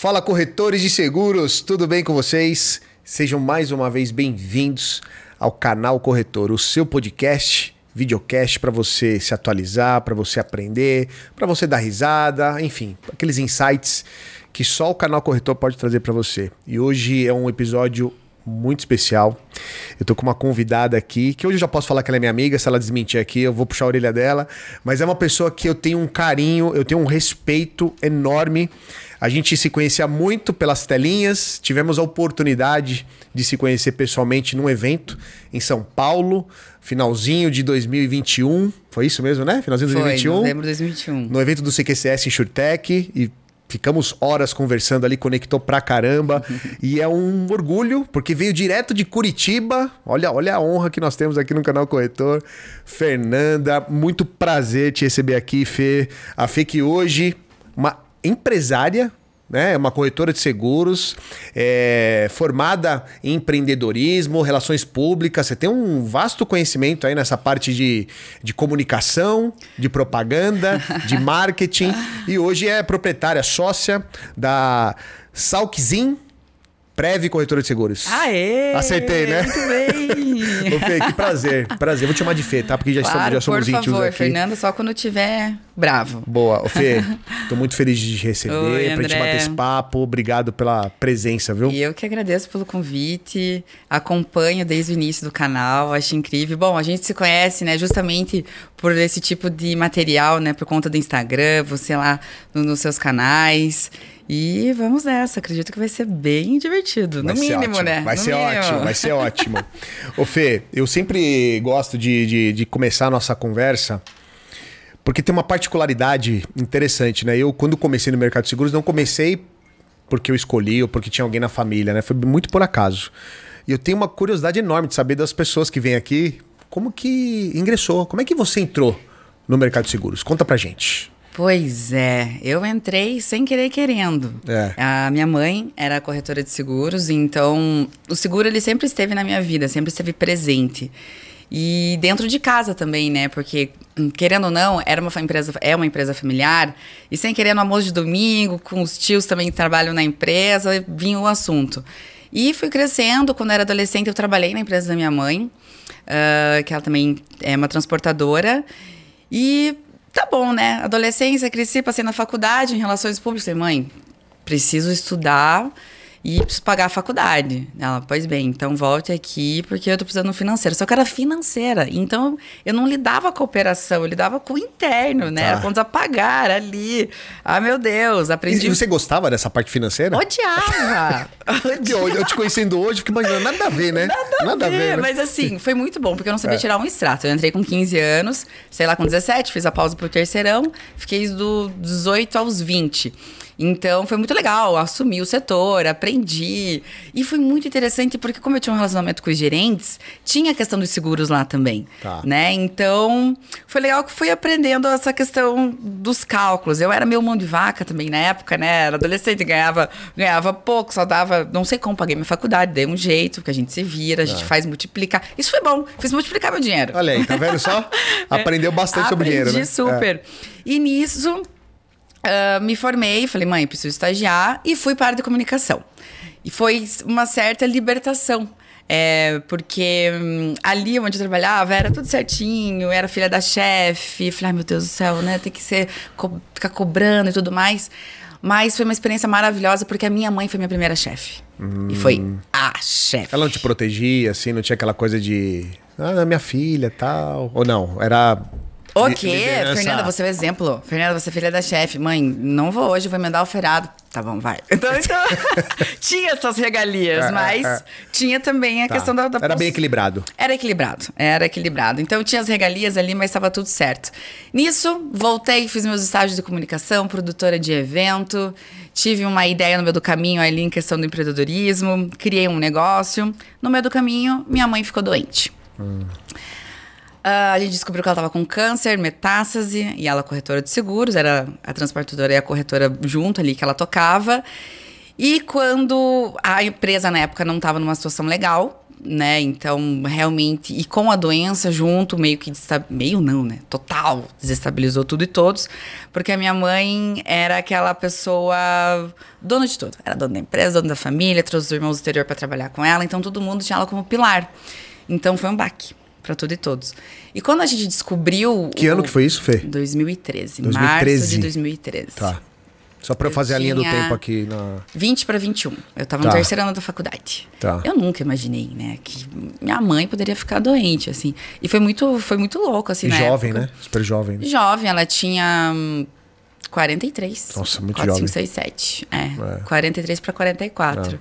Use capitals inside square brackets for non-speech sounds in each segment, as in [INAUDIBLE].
Fala corretores de seguros, tudo bem com vocês? Sejam mais uma vez bem-vindos ao canal Corretor, o seu podcast, videocast para você se atualizar, para você aprender, para você dar risada, enfim, aqueles insights que só o canal Corretor pode trazer para você. E hoje é um episódio muito especial. Eu tô com uma convidada aqui, que hoje eu já posso falar que ela é minha amiga, se ela desmentir aqui, eu vou puxar a orelha dela, mas é uma pessoa que eu tenho um carinho, eu tenho um respeito enorme. A gente se conhecia muito pelas telinhas, tivemos a oportunidade de se conhecer pessoalmente num evento em São Paulo, finalzinho de 2021. Foi isso mesmo, né? Finalzinho de Foi, 2021. novembro de 2021. No evento do CQCS em Shurtec e ficamos horas conversando ali, conectou pra caramba. [LAUGHS] e é um orgulho, porque veio direto de Curitiba. Olha, olha a honra que nós temos aqui no canal Corretor. Fernanda, muito prazer te receber aqui, Fê. A Fê que hoje, uma empresária, né? Uma corretora de seguros, é, formada em empreendedorismo, relações públicas. Você tem um vasto conhecimento aí nessa parte de, de comunicação, de propaganda, de [LAUGHS] marketing. E hoje é proprietária, sócia da Salkzin Preve Corretora de Seguros. Aê! Acertei, né? Muito bem! [LAUGHS] Ô, Fê, que prazer. Prazer. Vou te chamar de Fê, tá? Porque já, claro, estamos, já somos por íntimos favor, aqui. Fernanda, só quando tiver bravo. Boa. Ô, Fê, tô muito feliz de te receber, Oi, pra gente bater esse papo. Obrigado pela presença, viu? E eu que agradeço pelo convite, acompanho desde o início do canal, acho incrível. Bom, a gente se conhece, né, justamente por esse tipo de material, né, por conta do Instagram, você lá no- nos seus canais. E vamos nessa, acredito que vai ser bem divertido, Vai no mínimo, ótimo, né? Vai No ser mínimo. ótimo, vai ser ótimo. [LAUGHS] Ô Fê, eu sempre gosto de, de, de começar a nossa conversa porque tem uma particularidade interessante, né? Eu, quando comecei no mercado de seguros, não comecei porque eu escolhi ou porque tinha alguém na família, né? Foi muito por acaso. E eu tenho uma curiosidade enorme de saber das pessoas que vêm aqui como que ingressou, como é que você entrou no mercado de seguros? Conta pra gente. Pois é, eu entrei sem querer querendo. É. A minha mãe era corretora de seguros, então o seguro ele sempre esteve na minha vida, sempre esteve presente. E dentro de casa também, né? Porque querendo ou não, era uma empresa, é uma empresa familiar, e sem querer no almoço de domingo, com os tios também que trabalham na empresa, vinha o assunto. E fui crescendo, quando era adolescente eu trabalhei na empresa da minha mãe, ah, que ela também é uma transportadora. E tá bom, né? Adolescência, cresci, passei na faculdade em relações públicas. Falei, mãe, preciso estudar e preciso pagar a faculdade. Ela, pois bem, então volte aqui porque eu tô precisando no financeiro. Só que era financeira. Então eu não lidava com a operação, eu lidava com o interno, né? Tá. Era contas a pagar ali. Ah, meu Deus, E aprendi. você gostava dessa parte financeira? Odiava! Porque [LAUGHS] eu, eu te conhecendo hoje, fico imaginando, nada a ver, né? Nada, a ver, né? mas assim, foi muito bom, porque eu não sabia É. tirar um extrato. Eu entrei com 15 anos, sei lá, com 17, fiz a pausa pro terceirão, fiquei do 18 aos 20. Então foi muito legal, assumi o setor, aprendi. E foi muito interessante porque, como eu tinha um relacionamento com os gerentes, tinha a questão dos seguros lá também. Tá. Né? Então foi legal que fui aprendendo essa questão dos cálculos. Eu era meio mão de vaca também na época, né? Era adolescente, ganhava, ganhava pouco, só dava. Não sei como, paguei minha faculdade, dei um jeito, porque a gente se vira, a gente faz multiplicar. Isso foi bom, fiz multiplicar meu dinheiro. Olha aí, tá vendo só? [LAUGHS] Aprendeu bastante sobre dinheiro, né? Aprendi super. E nisso, ah, me formei, falei, mãe, preciso estagiar, e fui para a área de comunicação. E foi uma certa libertação. É, porque hum, ali onde eu trabalhava era tudo certinho, era filha da chefe. Falei, ai meu Deus do céu, né? Tem que ser, co- ficar cobrando e tudo mais. Mas foi uma experiência maravilhosa porque a minha mãe foi minha primeira chefe. E foi a chefe. Hum. Ela não te protegia, assim, não tinha aquela coisa de. Ah, minha filha tal. Ou não? Era. O quê? Fernanda, você é o exemplo. Fernanda, você é filha da chefe. Mãe, não vou hoje, vou emendar o feriado. Tá bom, vai. [LAUGHS] Então, então [LAUGHS] tinha essas regalias, É, é, mas é. tinha também a Tá. questão da, da Era bem equilibrado. Era equilibrado, era equilibrado. Então tinha as regalias ali, mas estava tudo certo. Nisso, voltei, fiz meus estágios de comunicação, produtora de evento, tive uma ideia no meio do caminho ali em questão do empreendedorismo, criei um negócio. No meio do caminho, minha mãe ficou doente. Ah, a gente descobriu que ela estava com câncer, metástase, e ela é corretora de seguros, era a transportadora e a corretora junto ali que ela tocava. E quando a empresa na época não estava numa situação legal, né? Então, realmente, e com a doença junto, meio que meio não, né? Total, desestabilizou tudo e todos, porque a minha mãe era aquela pessoa dona de tudo. Era dona da empresa, dona da família, trouxe os irmãos do exterior para trabalhar com ela, então todo mundo tinha ela como pilar. Então foi um baque para tudo e todos. E quando a gente descobriu. Que o... ano que foi isso, Fê? 2013, 2013. Março de 2013. Tá. Só para eu fazer a linha do tempo aqui na. 20 para 21. Eu tava tá. no terceiro ano da faculdade. Tá. Eu nunca imaginei, né, que minha mãe poderia ficar doente, assim. E foi muito, foi muito louco, assim, e jovem, época. né? Super jovem. Né? Jovem, ela tinha 43. Nossa, muito 4, jovem. 5, 6, 7. É. é. 43 para 44. É.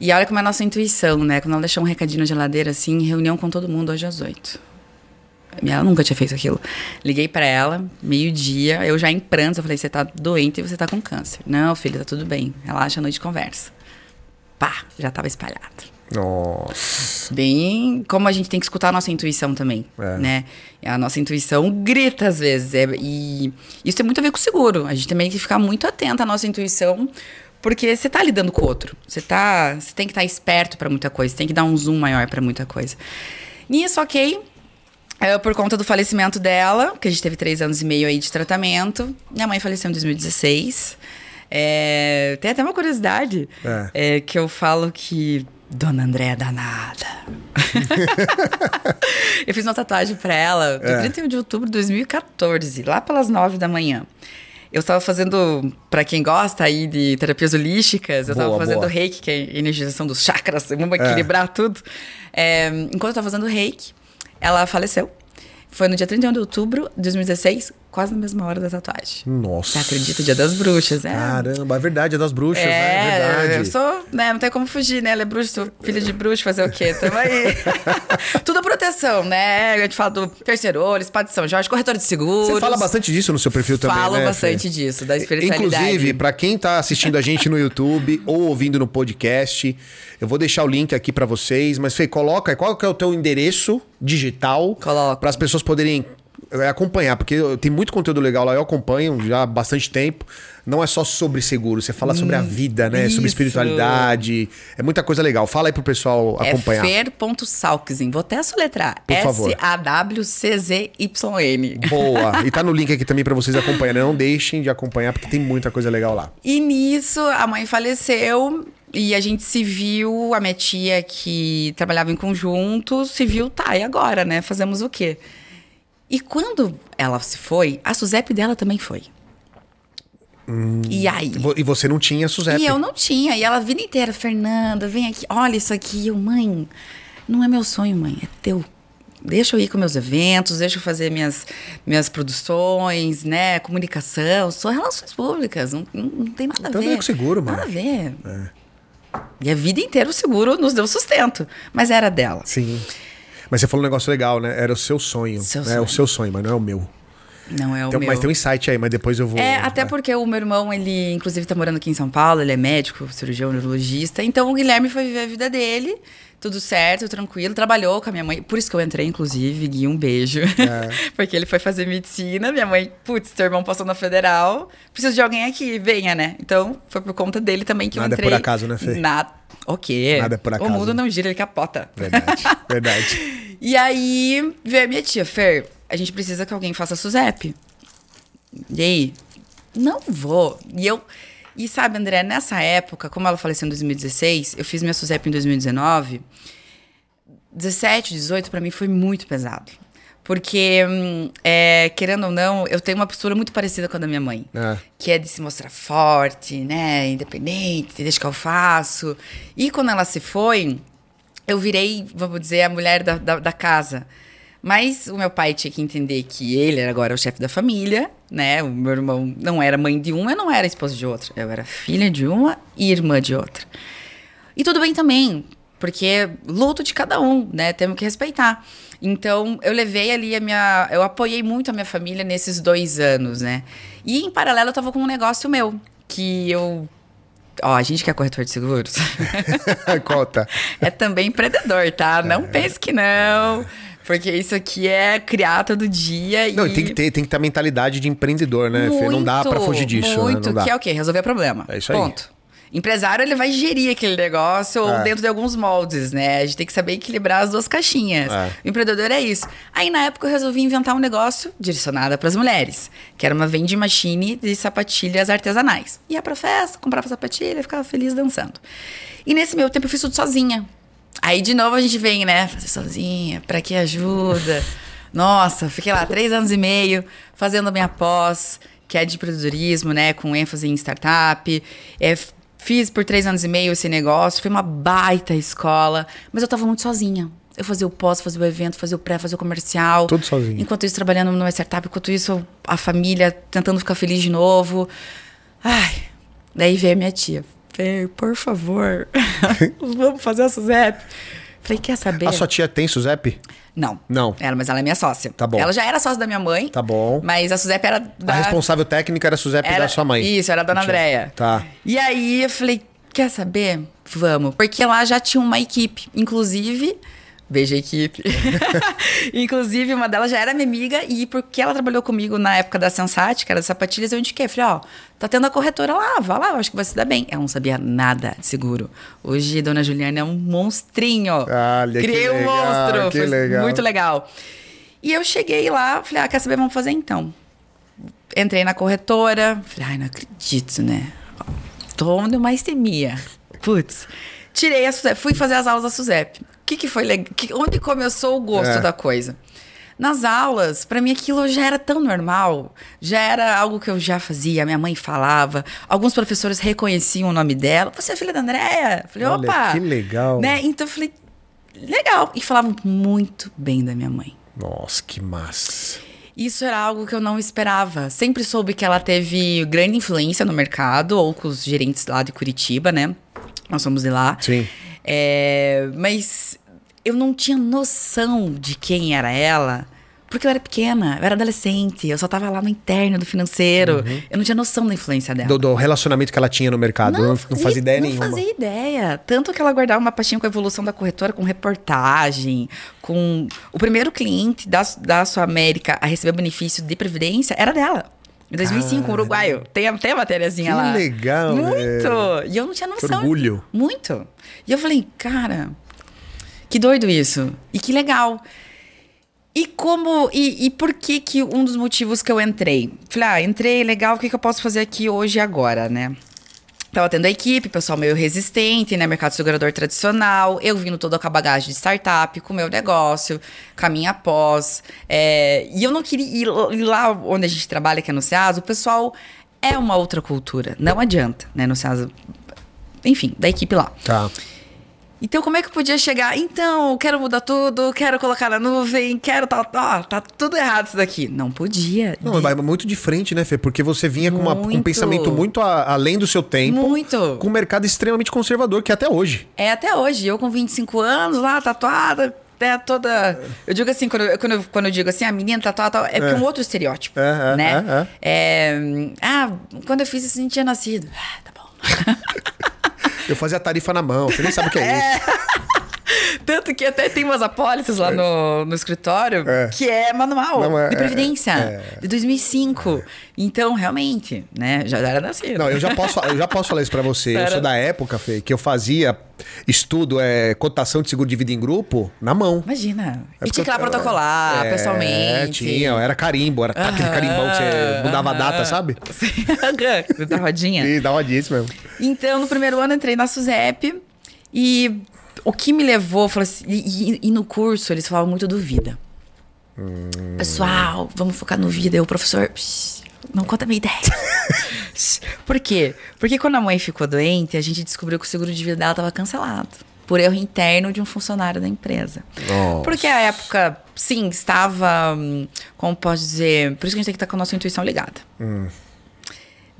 E olha como é a nossa intuição, né? Quando ela deixou um recadinho na geladeira, assim, reunião com todo mundo hoje às 8. Ela nunca tinha feito aquilo. Liguei para ela, meio-dia, eu já em prantos, eu falei: você tá doente e você tá com câncer. Não, filho, tá tudo bem. Relaxa, a noite conversa. Pá, já tava espalhado. Nossa. Bem, como a gente tem que escutar a nossa intuição também, é. né? A nossa intuição grita às vezes. É, e isso tem muito a ver com o seguro. A gente também tem que ficar muito atento à nossa intuição, porque você tá lidando com o outro. Você tá, você tem que estar tá esperto para muita coisa, você tem que dar um zoom maior para muita coisa. Nisso, ok, é, por conta do falecimento dela, que a gente teve três anos e meio aí de tratamento. Minha mãe faleceu em 2016. É, tem até uma curiosidade é. é que eu falo que Dona Andréa danada. [LAUGHS] eu fiz uma tatuagem pra ela no é. 31 de outubro de 2014, lá pelas 9 da manhã. Eu estava fazendo, para quem gosta aí de terapias holísticas, eu estava fazendo boa. reiki, que é energização dos chakras, [LAUGHS] vamos é. equilibrar tudo. É, enquanto eu estava fazendo reiki, ela faleceu. Foi no dia 31 de outubro de 2016, quase na mesma hora da tatuagem. Nossa. Você acredita? Dia das bruxas, é. Caramba, é verdade, é das bruxas, é, né? É verdade. Eu sou, né? Não tem como fugir, né? Ela é bruxa, sou filha de bruxa, fazer o quê? Tamo aí. [LAUGHS] Tudo proteção, né? A gente fala do terceiro olho, espada de São Jorge, corretor de seguros. Você fala bastante disso no seu perfil também, Falo né, bastante Fê? disso, da espiritualidade. Inclusive, para quem tá assistindo a gente no YouTube [LAUGHS] ou ouvindo no podcast, eu vou deixar o link aqui para vocês, mas Fê, coloca, qual que é o teu endereço digital para as pessoas poderem é, acompanhar, porque tem muito conteúdo legal lá, eu acompanho já há bastante tempo. Não é só sobre seguro, você fala hum, sobre a hum, vida, né? Isso. Sobre espiritualidade. É muita coisa legal. Fala aí pro pessoal é acompanhar. É fer.salkzin. Vou até soletrar. S-A-W-C-Z-Y-N. Boa. [LAUGHS] E tá no link aqui também para vocês acompanharem. Não deixem de acompanhar, porque tem muita coisa legal lá. E nisso, a mãe faleceu. E a gente se viu, a minha tia que trabalhava em conjunto, se viu, tá, e agora, né? Fazemos o quê? E quando ela se foi, a Suzep dela também foi. Hum, e aí? E você não tinha Suzep? E eu não tinha. E ela a vida inteira, Fernanda, vem aqui, olha isso aqui. Eu, mãe, não é meu sonho, mãe, é teu. Deixa eu ir com meus eventos, deixa eu fazer minhas, minhas produções, né? Comunicação, só relações públicas, não, não, não tem nada então a ver. com seguro, mano. Nada a ver. É. E a vida inteira o seguro nos deu sustento, mas era dela. Sim. Mas você falou um negócio legal, né? Era o seu sonho. Seu né? É o seu sonho, mas não é o meu. Não é o tem, meu. Mas tem um insight aí, mas depois eu vou. É, até porque o meu irmão, ele inclusive tá morando aqui em São Paulo, ele é médico, cirurgião, neurologista. Então o Guilherme foi viver a vida dele, tudo certo, tranquilo, trabalhou com a minha mãe. Por isso que eu entrei, inclusive, Gui, um beijo. É. [LAUGHS] porque ele foi fazer medicina, minha mãe, putz, teu irmão passou na federal, preciso de alguém aqui, venha, né? Então foi por conta dele também que Nada eu entrei. Nada é por acaso, né, Fê? Nada. O quê? Nada é por acaso. O mundo não gira, ele capota. Verdade, verdade. [LAUGHS] e aí veio a minha tia, Fer, a gente precisa que alguém faça a SUSEP. E aí? Não vou. E eu. E sabe, André, nessa época, como ela faleceu em 2016, eu fiz minha SUSEP em 2019. 17, 18 para mim foi muito pesado. Porque, hum, é, querendo ou não, eu tenho uma postura muito parecida com a da minha mãe. É. Que é de se mostrar forte, né? Independente, deixa que eu faço. E quando ela se foi, eu virei, vamos dizer, a mulher da, da, da casa. Mas o meu pai tinha que entender que ele era agora o chefe da família, né? O meu irmão não era mãe de uma, eu não era esposa de outra. Eu era filha de uma e irmã de outra. E tudo bem também, porque luto de cada um, né? Temos que respeitar. Então, eu levei ali a minha. Eu apoiei muito a minha família nesses dois anos, né? E em paralelo, eu tava com um negócio meu, que eu Ó, a gente que é corretor de seguros. [LAUGHS] Conta. é também empreendedor, tá? Não é. pense que não. Porque isso aqui é criar todo dia não, e... tem que ter, tem que ter a mentalidade de empreendedor, né, muito, Fê? Não dá pra fugir disso, Muito, né? que é o quê? Resolver problema. É isso Ponto. aí. Empresário, ele vai gerir aquele negócio É. dentro de alguns moldes, né? A gente tem que saber equilibrar as duas caixinhas. É. O empreendedor é isso. Aí, na época, eu resolvi inventar um negócio direcionado para as mulheres, que era uma vending machine de sapatilhas artesanais. Ia pra festa, comprava sapatilha, ficava feliz dançando. E nesse meu tempo, eu fiz tudo sozinha. Aí, de novo, a gente vem, né? Fazer sozinha, pra que ajuda? [LAUGHS] Nossa, fiquei lá três anos e meio fazendo a minha pós, que é de empreendedorismo, né? Com ênfase em startup. É, fiz por três anos e meio esse negócio, foi uma baita escola, mas eu tava muito sozinha. Eu fazia o pós, fazia o evento, fazia o pré, fazia o comercial. Tudo sozinha. Enquanto isso, trabalhando numa startup, enquanto isso, a família tentando ficar feliz de novo. Ai, daí veio a minha tia. Fer, por favor, [LAUGHS] vamos fazer a Suzep. Falei, quer saber? A sua tia tem Suzep? Não. Não. Ela, mas ela é minha sócia. Tá bom. Ela já era sócia da minha mãe. Tá bom. Mas a Suzep era da... A responsável técnica era a Suzep era, da sua mãe. Isso, era a dona. Andréia. Tá. E aí eu falei, quer saber? Vamos. Porque lá já tinha uma equipe. Inclusive, beijo a equipe. [LAUGHS] Inclusive, uma delas já era minha amiga. E porque ela trabalhou comigo na época da Sensat, que era das sapatilhas, eu indiquei. Falei, ó, tá tendo a corretora lá, vai lá, eu acho que vai se dar bem. Ela não sabia nada de seguro. Hoje, dona Juliana é um monstrinho. Olha, que Criei um legal, monstro. que Foi legal. muito legal. E eu cheguei lá, falei, ah, quer saber, vamos fazer então. Entrei na corretora, falei, ai, não acredito, né? Tô onde eu mais temia. Putz. Tirei a Suzep, fui fazer as aulas da Suzep. O que que foi legal? Que- Onde começou o gosto É. da coisa? Nas aulas, pra mim aquilo já era tão normal, já era algo que eu já fazia, minha mãe falava, alguns professores reconheciam o nome dela. Você é filha da Andréia? Falei, Olha, opa! que legal. Né? Então eu falei, legal. E falavam muito bem da minha mãe. Nossa, que massa. Isso era algo que eu não esperava. Sempre soube que ela teve grande influência no mercado, ou com os gerentes lá de Curitiba, né? Nós somos de lá. Sim. É, mas eu não tinha noção de quem era ela, porque eu era pequena, eu era adolescente, eu só tava lá no interno do financeiro. Eu não tinha noção da influência dela. Do, do relacionamento que ela tinha no mercado. Não, não fazia ideia não nenhuma. fazia ideia. Tanto que ela guardava uma pastinha com a evolução da corretora, com reportagem, com... O primeiro cliente da, da Sua América a receber benefício de previdência era dela. Em 2005, um uruguaio. Tem, a- tem a matériazinha Que lá. legal, Muito! E eu não tinha Que noção. orgulho. Muito. E eu falei, cara, que doido isso. E que legal. E como. E, e por que que um dos motivos que eu entrei? Falei, ah, entrei, legal, o que, que eu posso fazer aqui hoje e agora, né? Tava tendo a equipe, pessoal meio resistente, né? Mercado segurador tradicional. Eu vindo toda com a bagagem de startup, com o meu negócio, caminho após. É, e eu não queria ir, ir lá onde a gente trabalha, que é no SEAS, o pessoal é uma outra cultura. Não adianta, né? No SEAS. Enfim, da equipe lá. Tá. Então, como é que eu podia chegar? Então, quero mudar tudo, quero colocar na nuvem, quero tal, tal. Tá tudo errado isso daqui. Não podia. Não, mas muito de frente, né, Fê? Porque você vinha com, uma- com um Muito. pensamento muito a- além do seu tempo. Muito. Com um mercado extremamente conservador, que é até hoje. É até hoje. Eu com 25 anos lá, tatuada, né, toda. Eu digo assim, quando eu, quando eu, quando eu digo assim, a menina tatuada, tal, é porque é um outro estereótipo. É, é, né? é, É, Ah, quando eu fiz isso, a gente tinha nascido. Ah, tá bom. [LAUGHS] Eu fazia a tarifa na mão, você nem sabe o que é, isso. Tanto que até tem umas apólices lá no, no escritório É. que é manual Não, é- de previdência é- de 2005. Então, realmente, né, já era nascido. Não, eu já posso, eu já posso falar isso pra você. Eu sou da época, Fê, que eu fazia estudo, é, cotação de seguro de vida em grupo, na mão. Imagina. É e tinha que lá protocolar, É, pessoalmente. tinha, era carimbo, era aquele Aham, carimbão que você mudava a data, sabe? Sim, [LAUGHS] da rodinha. E dava disso mesmo. Então, no primeiro ano, entrei na SUSEP e o que me levou, falou assim, e, e- e no curso eles falavam muito do vida. Pessoal, vamos focar no vida. E o professor, "Psh, não conta a minha ideia. [LAUGHS] Por quê? Porque quando a mãe ficou doente, a gente descobriu que o seguro de vida dela estava cancelado. Por erro interno de um funcionário da empresa. Nossa. Porque a época, sim, estava. hum, Como posso dizer? Por isso que a gente tem que estar com a nossa intuição ligada.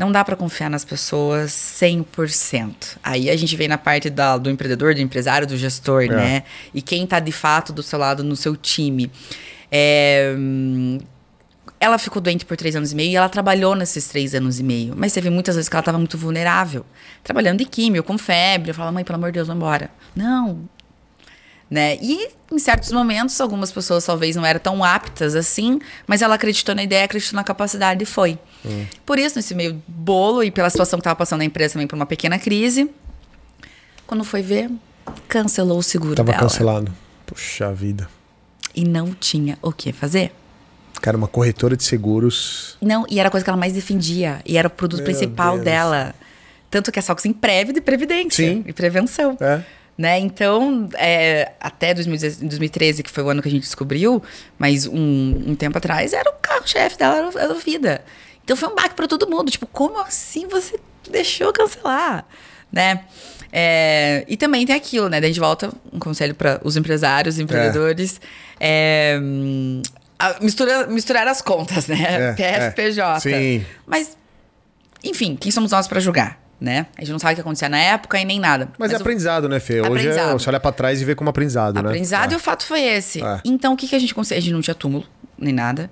Não dá pra confiar nas pessoas 100%. Aí a gente vem na parte da- do empreendedor, do empresário, do gestor, né? E quem tá de fato do seu lado no seu time. É, ela ficou doente por três anos e meio e ela trabalhou nesses três anos e meio. Mas teve muitas vezes que ela estava muito vulnerável. Trabalhando de químio, com febre. Eu falava, mãe, pelo amor de Deus, vamos embora. Não. Né? E em certos momentos, algumas pessoas talvez não eram tão aptas assim, mas ela acreditou na ideia, acreditou na capacidade e foi. Hum. Por isso, nesse meio bolo e pela situação que estava passando a empresa também por uma pequena crise, quando foi ver, cancelou o seguro tava dela. cancelado. Puxa vida. E não tinha o que fazer. Cara, uma corretora de seguros. Não, e era a coisa que ela mais defendia. E era o produto Meu principal Deus. dela. Tanto que é só em prévio de previdência Sim. e prevenção. É. Né? Então, é, até 2013, que foi o ano que a gente descobriu, mas um, um tempo atrás, era o carro-chefe dela, era, a vida. Então foi um baque para todo mundo. Tipo, como assim você deixou cancelar? Né? É, e também tem aquilo, né? Daí a gente volta um conselho para os empresários, empreendedores. É. É, mistura, misturar as contas, né? É, [LAUGHS] PFPJ. É. Sim. Mas, enfim, quem somos nós para julgar? Né? A gente não sabe o que acontecia na época e nem nada. Mas, Mas é o... aprendizado, né, Fê? Hoje é, você olha pra trás e vê como aprendizado, aprendizado né? Aprendizado é. e o fato foi esse. É. Então, o que, que a gente conseguiu? A gente não tinha túmulo, nem nada.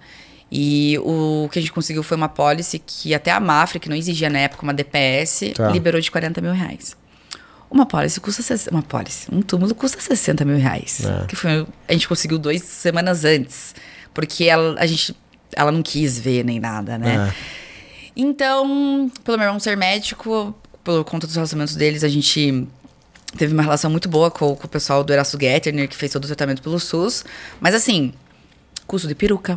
E o que a gente conseguiu foi uma policy que até a Mafra, que não exigia na época uma DPS, tá. liberou de 40 mil reais. Uma policy custa... Uma policy, um túmulo custa 60 mil reais. É. Que foi, a gente conseguiu duas semanas antes. Porque ela, a gente... Ela não quis ver nem nada, né? É. Então, pelo meu irmão ser médico, por conta dos relacionamentos deles, a gente teve uma relação muito boa com, com o pessoal do Erasto Gettner, que fez todo o tratamento pelo SUS. Mas assim, custo de peruca,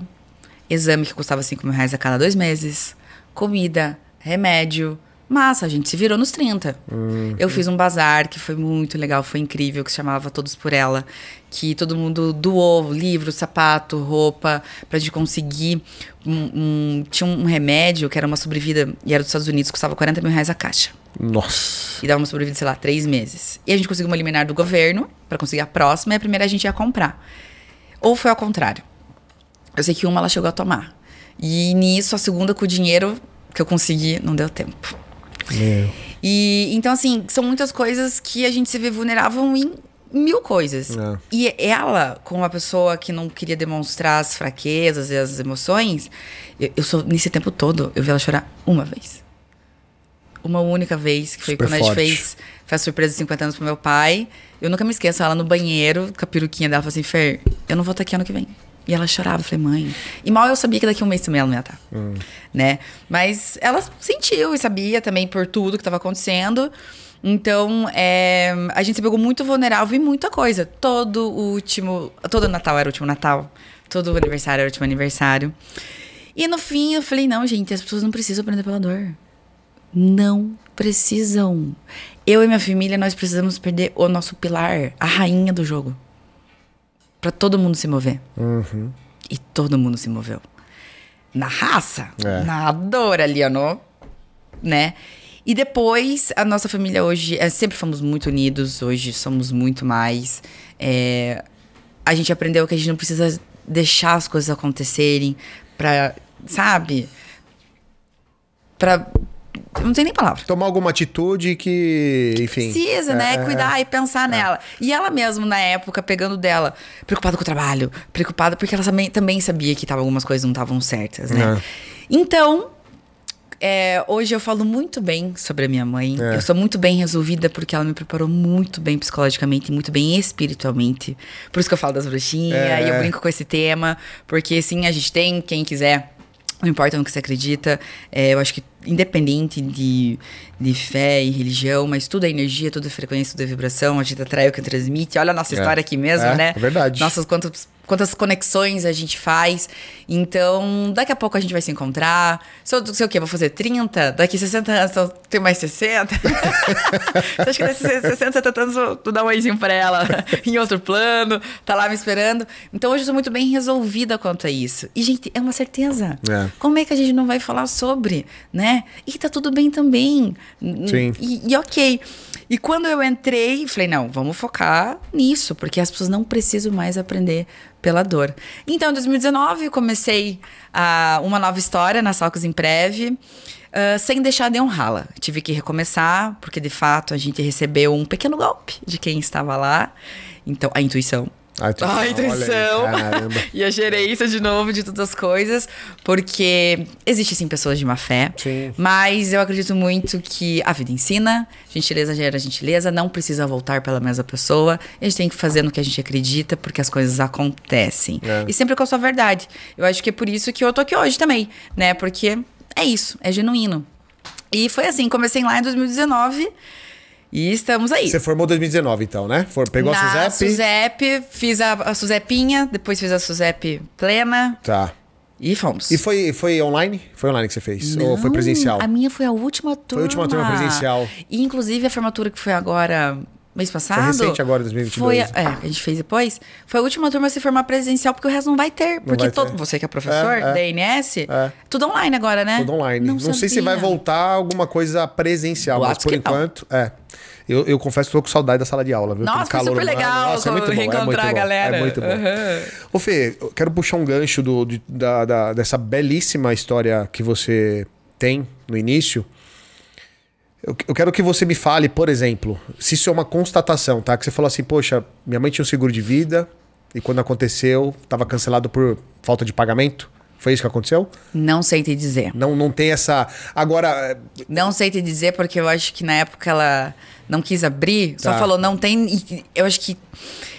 exame que custava 5 mil reais a cada dois meses, comida, remédio, Massa, a gente se virou nos 30. Uhum. Eu fiz um bazar que foi muito legal, foi incrível, que se chamava Todos por Ela. Que todo mundo doou livro, sapato, roupa, pra gente conseguir. Um, um, tinha um remédio que era uma sobrevida, e era dos Estados Unidos, custava 40 mil reais a caixa. Nossa. E dava uma sobrevida, sei lá, três meses. E a gente conseguiu uma liminar do governo para conseguir a próxima, e a primeira a gente ia comprar. Ou foi ao contrário. Eu sei que uma ela chegou a tomar. E nisso, a segunda, com o dinheiro que eu consegui, não deu tempo. Meu. E então, assim, são muitas coisas que a gente se vê vulnerável em mil coisas. É. E ela, como uma pessoa que não queria demonstrar as fraquezas e as emoções, eu, eu sou, nesse tempo todo, eu vi ela chorar uma vez. Uma única vez, que foi Super quando forte. a gente fez, fez surpresa de 50 anos pro meu pai. Eu nunca me esqueço, ela no banheiro, com a peruquinha dela, falou assim, Fer, eu não vou estar aqui ano que vem. E ela chorava, eu falei, mãe. E mal eu sabia que daqui a um mês também ela não ia estar. Hum. Né? Mas ela sentiu e sabia também por tudo que estava acontecendo. Então, é, a gente se pegou muito vulnerável em muita coisa. Todo o último. Todo Natal era o último Natal. Todo aniversário era o último aniversário. E no fim eu falei: não, gente, as pessoas não precisam aprender pela dor. Não precisam. Eu e minha família, nós precisamos perder o nosso pilar, a rainha do jogo para todo mundo se mover. Uhum. E todo mundo se moveu. Na raça, é. na dor ali, no, né? E depois, a nossa família hoje, é, sempre fomos muito unidos, hoje somos muito mais. É, a gente aprendeu que a gente não precisa deixar as coisas acontecerem pra, sabe? Pra não tem nem palavra. Tomar alguma atitude que, enfim. Precisa, né? é, né? Cuidar é, e pensar é. nela. E ela mesmo, na época, pegando dela, preocupada com o trabalho, preocupada porque ela também, também sabia que tava, algumas coisas não estavam certas, né? É. Então, é, hoje eu falo muito bem sobre a minha mãe. É. Eu sou muito bem resolvida porque ela me preparou muito bem psicologicamente e muito bem espiritualmente. Por isso que eu falo das bruxinhas é. e eu brinco com esse tema. Porque sim, a gente tem, quem quiser não importa no que você acredita, é, eu acho que independente de, de fé e religião, mas tudo é energia, tudo é frequência, tudo é vibração, a gente atrai o que transmite. Olha a nossa é. história aqui mesmo, é, né? É verdade. Nossas quantas, quantas conexões a gente faz. Então, daqui a pouco a gente vai se encontrar. Se eu, sei o quê? Vou fazer 30? Daqui 60 anos eu tenho mais 60? [LAUGHS] acho que nesses 60, 70 anos eu vou dar um oizinho pra ela [LAUGHS] em outro plano, tá lá me esperando. Então, hoje eu sou muito bem resolvida quanto a isso. E, gente, é uma certeza. É. Como é que a gente não vai falar sobre, né? né? E tá tudo bem também. Sim. E, e ok. E quando eu entrei, falei, não, vamos focar nisso, porque as pessoas não precisam mais aprender pela dor. Então, em 2019, eu comecei uh, uma nova história na Salcos em Preve. Uh, sem deixar de honrá-la. Tive que recomeçar, porque de fato a gente recebeu um pequeno golpe de quem estava lá. Então, a intuição. A intuição. a intuição Olha aí, [LAUGHS] e a gerência de novo de todas as coisas, porque existe sim pessoas de má fé, Sim. mas eu acredito muito que a vida ensina, gentileza gera gentileza, não precisa voltar pela mesma pessoa, a gente tem que fazer no que a gente acredita, porque as coisas acontecem. É. E sempre com a sua verdade. Eu acho que é por isso que eu tô aqui hoje também, né? Porque é isso, é genuíno. E foi assim, comecei lá em 2019 e estamos aí. Você formou em 2019, então, né? For, pegou Na a Suzep? Suzep, fiz a, a Suzepinha, depois fiz a Suzep plena Tá. e fomos. E foi, foi online? Foi online que você fez? Ou foi Não, presencial? A minha foi a última turma. a última turma presencial. E inclusive a formatura que foi agora mês passado. recente agora, 2022. Foi, é, a gente fez depois. Foi a última turma a se formar presencial, porque o resto não vai ter. Porque vai todo, ter. você que é professor É, é. da INS, É. tudo online agora, né? Tudo online. Não, sei se vai voltar alguma coisa presencial, mas por que não. enquanto, é. Eu, eu confesso que tô com saudade da sala de aula, viu? Nossa, foi super legal Nossa, é muito bom, é muito reencontrar a bom, galera. É muito bom. Aham. Ô Fê, eu quero puxar um gancho do, de- da, da- dessa belíssima história que você tem no início. Eu, quero que você me fale, por exemplo, se isso é uma constatação, tá? Que você falou assim, poxa, minha mãe tinha um seguro de vida e quando aconteceu, estava cancelado por falta de pagamento. Foi isso que aconteceu? Não sei te dizer. Não, não tem essa. Agora, Não sei te dizer, porque eu acho que na época ela não quis abrir, só Tá. falou, não tem. e Eu acho que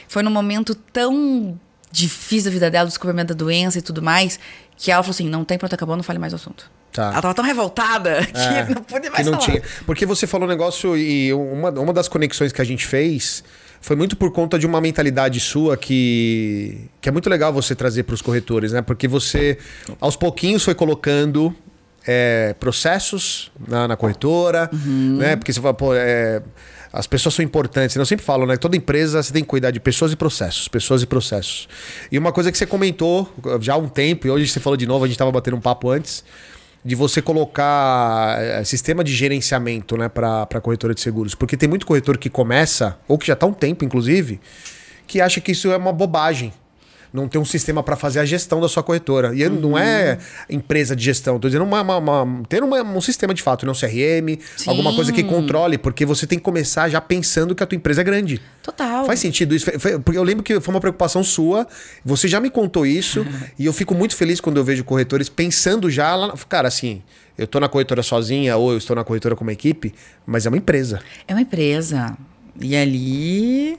foi num momento tão difícil da vida dela, o descobrimento da doença e tudo mais, que ela falou assim: não tem, pronto, acabou, não fale mais o assunto. Tá. Ela tava tão revoltada [LAUGHS] É, que não podia que mais não falar. tinha. Porque você falou um negócio e uma, uma das conexões que a gente fez foi muito por conta de uma mentalidade sua que, que é muito legal você trazer para os corretores, né? Porque você, aos pouquinhos, foi colocando é, processos na, na corretora, Uhum. né? Porque você fala, pô, é, as pessoas são importantes. Eu sempre falo, né? Toda empresa você tem que cuidar de pessoas e processos, pessoas e processos. E uma coisa que você comentou já há um tempo, e hoje você falou de novo, a gente estava batendo um papo antes, de você colocar eh, sistema de gerenciamento né, para corretora de seguros. Porque tem muito corretor que começa, ou que já está um tempo, inclusive, que acha que isso é uma bobagem. Não ter um sistema para fazer a gestão da sua corretora. E não é empresa de gestão, estou dizendo uma, uma- uma- ter uma- um sistema de fato, né? um CRM, alguma coisa que Sim. controle, porque você tem que começar já pensando que a tua empresa é grande. Total. Faz sentido isso? Porque eu lembro que foi uma preocupação sua, você já me contou isso, [LAUGHS] e eu fico muito feliz quando eu vejo corretores pensando já lá. Cara, assim, eu tô na corretora sozinha ou eu estou na corretora com uma equipe, mas é uma empresa. É uma empresa. E ali.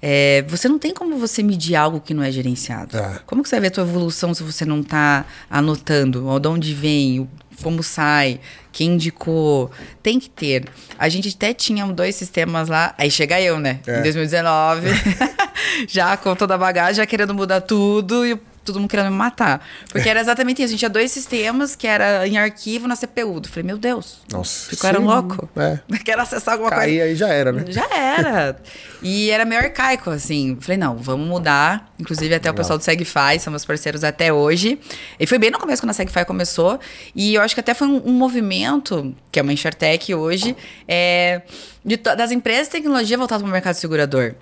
É, você não tem como você medir algo que não é gerenciado. É. Como que você vai ver a tua evolução se você não tá anotando? Ou de onde vem, como sai, quem indicou? Tem que ter. A gente até tinha dois sistemas lá. Aí chega eu, né? É. Em 2019. [LAUGHS] [LAUGHS] já com toda a bagagem, já querendo mudar tudo e todo mundo querendo me matar. Porque era exatamente isso. A gente tinha dois sistemas que era em arquivo na CPU. Eu falei, meu Deus. Nossa. Ficaram louco. É. [LAUGHS] Quero acessar alguma coisa. Aí já era, né? Já era. E era meio arcaico, assim. Falei, não, vamos mudar. Inclusive, até o Legal. pessoal do SegFi, são meus parceiros até hoje. E foi bem no começo, quando a SegFi começou. E eu acho que até foi um, um movimento, que é uma Enxertec hoje, é, de das empresas de tecnologia voltadas para o mercado segurador.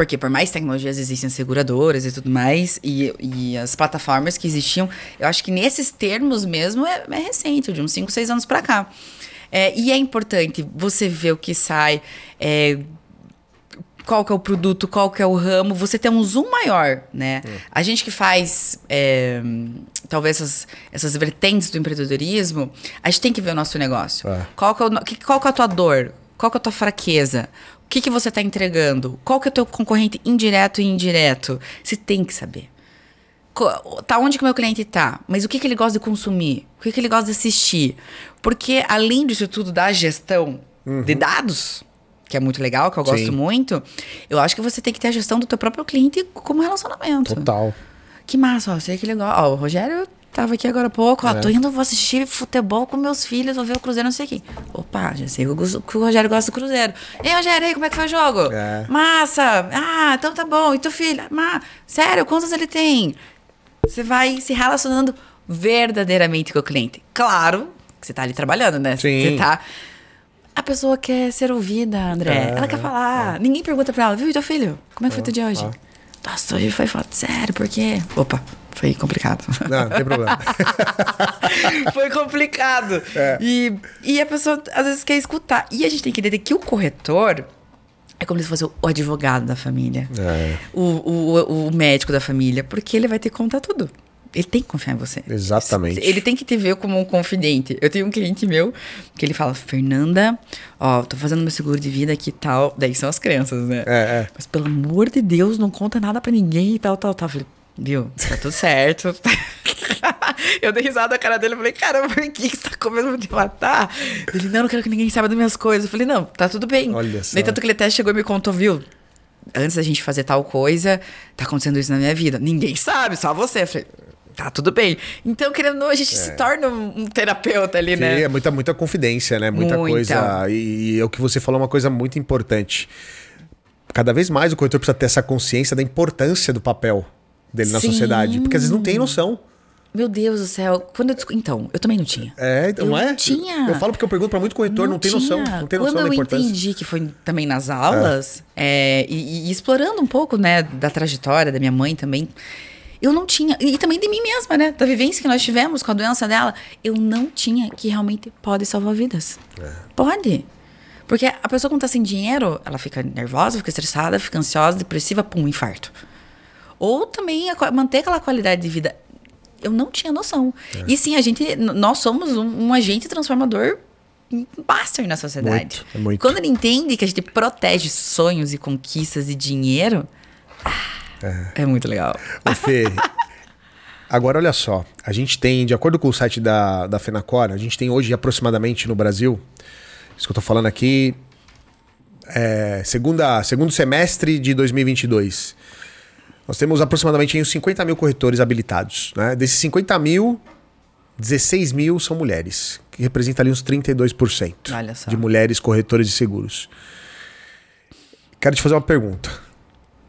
Porque por mais tecnologias existem seguradoras e tudo mais, e, e as plataformas que existiam, eu acho que nesses termos mesmo é, é recente, de uns 5, 6 anos para cá. É, e é importante você ver o que sai, é, qual que é o produto, qual que é o ramo, você tem um zoom maior, né? A gente que faz, é, talvez, essas, essas vertentes do empreendedorismo, a gente tem que ver o nosso negócio. É. Qual, que é o, qual que é a tua dor? Qual que é a tua fraqueza? O que, que você está entregando? Qual que é o teu concorrente indireto e indireto? Você tem que saber. Tá onde que o meu cliente tá? Mas o que, que ele gosta de consumir? O que, que ele gosta de assistir? Porque além disso tudo da gestão de dados, que é muito legal, que eu gosto Sim. muito, eu acho que você tem que ter a gestão do teu próprio cliente como relacionamento. Total. Que massa, ó, sei que legal. Ó, o Rogério tava aqui agora há pouco, ó, É. tô indo, vou assistir futebol com meus filhos, vou ver o Cruzeiro, não sei o quê. Opa, já sei que o Rogério gosta do Cruzeiro. Ei, Rogério, aí, como é que foi o jogo? É. Massa! Ah, então tá bom. E teu filho? Ma, sério, quantos ele tem? Você vai se relacionando verdadeiramente com o cliente. Claro que você tá ali trabalhando, né? Sim. Você tá... A pessoa quer ser ouvida, André. É, ela quer falar. Ninguém pergunta pra ela, viu, e teu filho? Como é que foi teu dia hoje? Nossa, hoje foi foda. Sério, por quê? Opa, foi complicado. Não, não tem problema. [LAUGHS] foi complicado. É. E, e a pessoa às vezes quer escutar. E a gente tem que entender que o corretor, É como se fosse o advogado da família, É. o, o, o médico da família, porque ele vai ter que contar tudo. Ele tem que confiar em você. Exatamente. Ele tem que te ver como um confidente. Eu tenho um cliente meu que ele fala: Fernanda, ó, tô fazendo meu seguro de vida aqui e tal. Daí são as crianças, né? É, é. Mas pelo amor de Deus, não conta nada pra ninguém e tal, tal, tal. Eu falei, viu, tá tudo certo. [LAUGHS] eu dei risada na cara dele. Eu falei, caramba, por que você tá com medo de matar? Ele, não, não quero que ninguém saiba das minhas coisas. Eu falei, não, tá tudo bem. Olha só. Daí tanto que ele até chegou e me contou, viu? Antes da gente fazer tal coisa, tá acontecendo isso na minha vida. Ninguém sabe, só você. Eu falei, tá tudo bem. Então, querendo ou não, a gente se torna um um terapeuta ali, Que né? é muita, muita confidência, né? Muita, Muita. coisa. E, e é o que você falou é uma coisa muito importante. Cada vez mais o corretor precisa ter essa consciência da importância do papel dele na Sim. sociedade. Porque às vezes não tem noção. Meu Deus do céu. Quando eu desco- Então, eu também não tinha. É, então Eu não é? não tinha. Eu falo porque eu pergunto pra muito corretor, não, tem noção. Não tem noção Quando da eu importância. entendi que foi também nas aulas, é, e, e explorando um pouco, né, da trajetória da minha mãe também, eu não tinha. E também de mim mesma, né? Da vivência que nós tivemos com a doença dela, eu não tinha que realmente pode salvar vidas. É. Pode. Porque a pessoa quando tá sem dinheiro, ela fica nervosa, fica estressada, fica ansiosa, depressiva, pum, infarto. Ou também a manter aquela qualidade de vida. Eu não tinha noção. É. E sim, a gente, nós somos um, um agente transformador master na sociedade. Muito, é muito. Quando ele entende que a gente protege sonhos e conquistas e dinheiro, é, muito legal. Ô, Fê, [LAUGHS] agora olha só. A gente tem, de acordo com o site da, da Fenacor, a gente tem hoje aproximadamente no Brasil, isso que eu tô falando aqui, é, segunda, segundo semestre de 2022. Nós temos aproximadamente uns 50 mil corretores habilitados. Né? Desses 50 mil, 16 mil são mulheres, que representa ali uns 32% Olha só. de mulheres corretoras de seguros. Quero te fazer uma pergunta.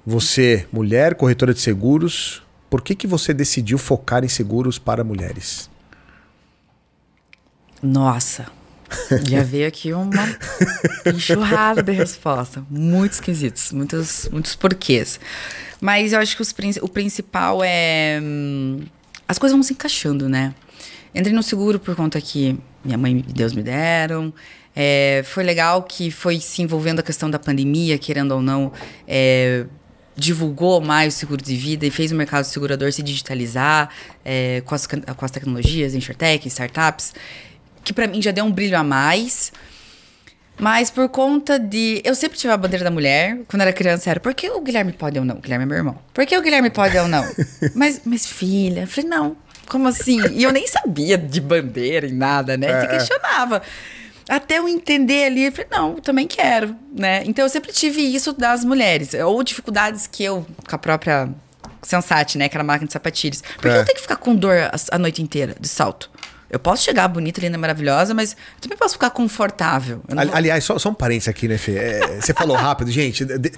Você, mulher corretora de seguros, por que, que você decidiu focar em seguros para mulheres? Nossa. Já veio aqui uma enxurrada de resposta. Muitos quesitos, muitos, muitos porquês. Mas eu acho que os o principal é. hum, As coisas vão se encaixando, né? Entrei no seguro por conta que minha mãe e Deus me deram. É, foi legal que foi se envolvendo a questão da pandemia, querendo ou não. é, divulgou mais o seguro de vida e fez o mercado segurador se digitalizar é, com, as, com as tecnologias, Insurtech, startups, que pra mim já deu um brilho a mais. Mas por conta de. Eu sempre tive a bandeira da mulher. Quando era criança, era por que o Guilherme pode ou não? O Guilherme é meu irmão. Por que o Guilherme pode ou não? [LAUGHS] mas, mas filha, eu falei, não, como assim? E eu nem sabia de bandeira e nada, né? É, Você é. questionava. Até eu entender ali, eu falei, não, eu também quero, né? Então eu sempre tive isso das mulheres. Ou dificuldades que eu, com a própria Sensate, né? Aquela máquina de sapatilhas. Por que É. eu tenho que ficar com dor a, a noite inteira de salto? Eu posso chegar bonita, linda, maravilhosa, mas eu também posso ficar confortável. Ali- vou- Aliás, só, só um parênteses aqui, né, Fê? É, você falou rápido, [LAUGHS] gente. de-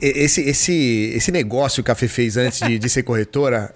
esse, esse, esse negócio que a Fê fez antes de, de ser corretora,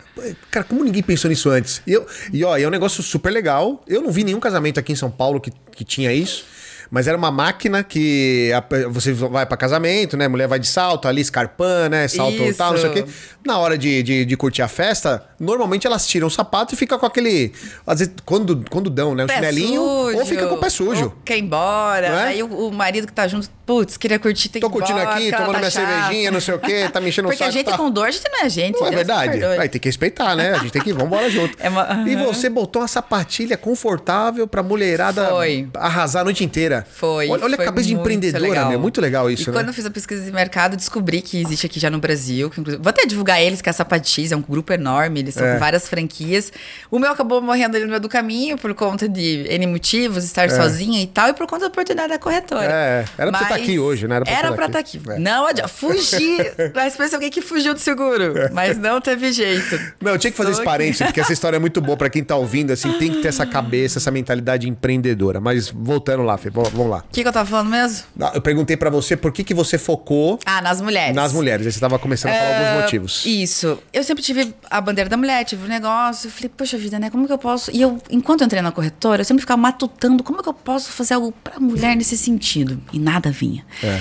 cara, como ninguém pensou nisso antes? E, eu, e ó, é um negócio super legal. Eu não vi nenhum casamento aqui em São Paulo que, que tinha isso. Mas era uma máquina que a- você vai pra casamento, né? Mulher vai de salto, ali escarpando, né? Salto Isso. tal, não sei o quê. Na hora de, de, de curtir a festa, normalmente elas tiram o sapato e fica com aquele. Às vezes, quando, quando dão, né? O pé chinelinho, ou sujo, fica com o pé sujo. Ou quer ir embora. É? Aí o, o marido que tá junto, putz, queria curtir, tem Tô que ir curtindo embora, aqui, porque tomando tá minha chata. cervejinha, não sei o quê, tá me enchendo o Porque saco. a gente tá. com dor, a gente não é gente. Não é verdade? Vai ter que respeitar, né? A gente tem que ir, vambora junto. [LAUGHS] É uma- E Aham. você botou uma sapatilha confortável pra mulherada Foi. arrasar a noite inteira. Foi. Olha, olha foi a cabeça de empreendedora, legal. meu. Muito legal isso, e né? quando eu fiz a pesquisa de mercado, descobri que existe aqui já no Brasil. Que inclusive, vou até divulgar eles, que é a Sapatiz, é um grupo enorme, eles são É. com várias franquias. O meu acabou morrendo ali no meio do caminho por conta de N motivos, estar É. sozinha e tal, e por conta da oportunidade da corretora. É, era pra estar aqui hoje, né? Era pra estar pra aqui. estar aqui. É. Não adianta. Fugi. [LAUGHS] Mas pensa alguém que fugiu do seguro. Mas não teve jeito. Não, eu tinha que fazer esse parênteses, porque essa história é muito boa pra quem tá ouvindo, assim, tem que ter essa cabeça, essa mentalidade empreendedora. Mas voltando lá, Fê, vamos lá. O que, que eu tava falando mesmo? Eu perguntei pra você por que, que você focou Ah, nas mulheres. nas mulheres. Aí você tava começando a falar alguns Ah, motivos. Isso. Eu sempre tive a bandeira da mulher, tive um negócio. Eu falei, poxa vida, né? Como que eu posso. E eu, enquanto eu entrei na corretora, eu sempre ficava matutando como que eu posso fazer algo pra mulher nesse sentido. E nada vinha. É.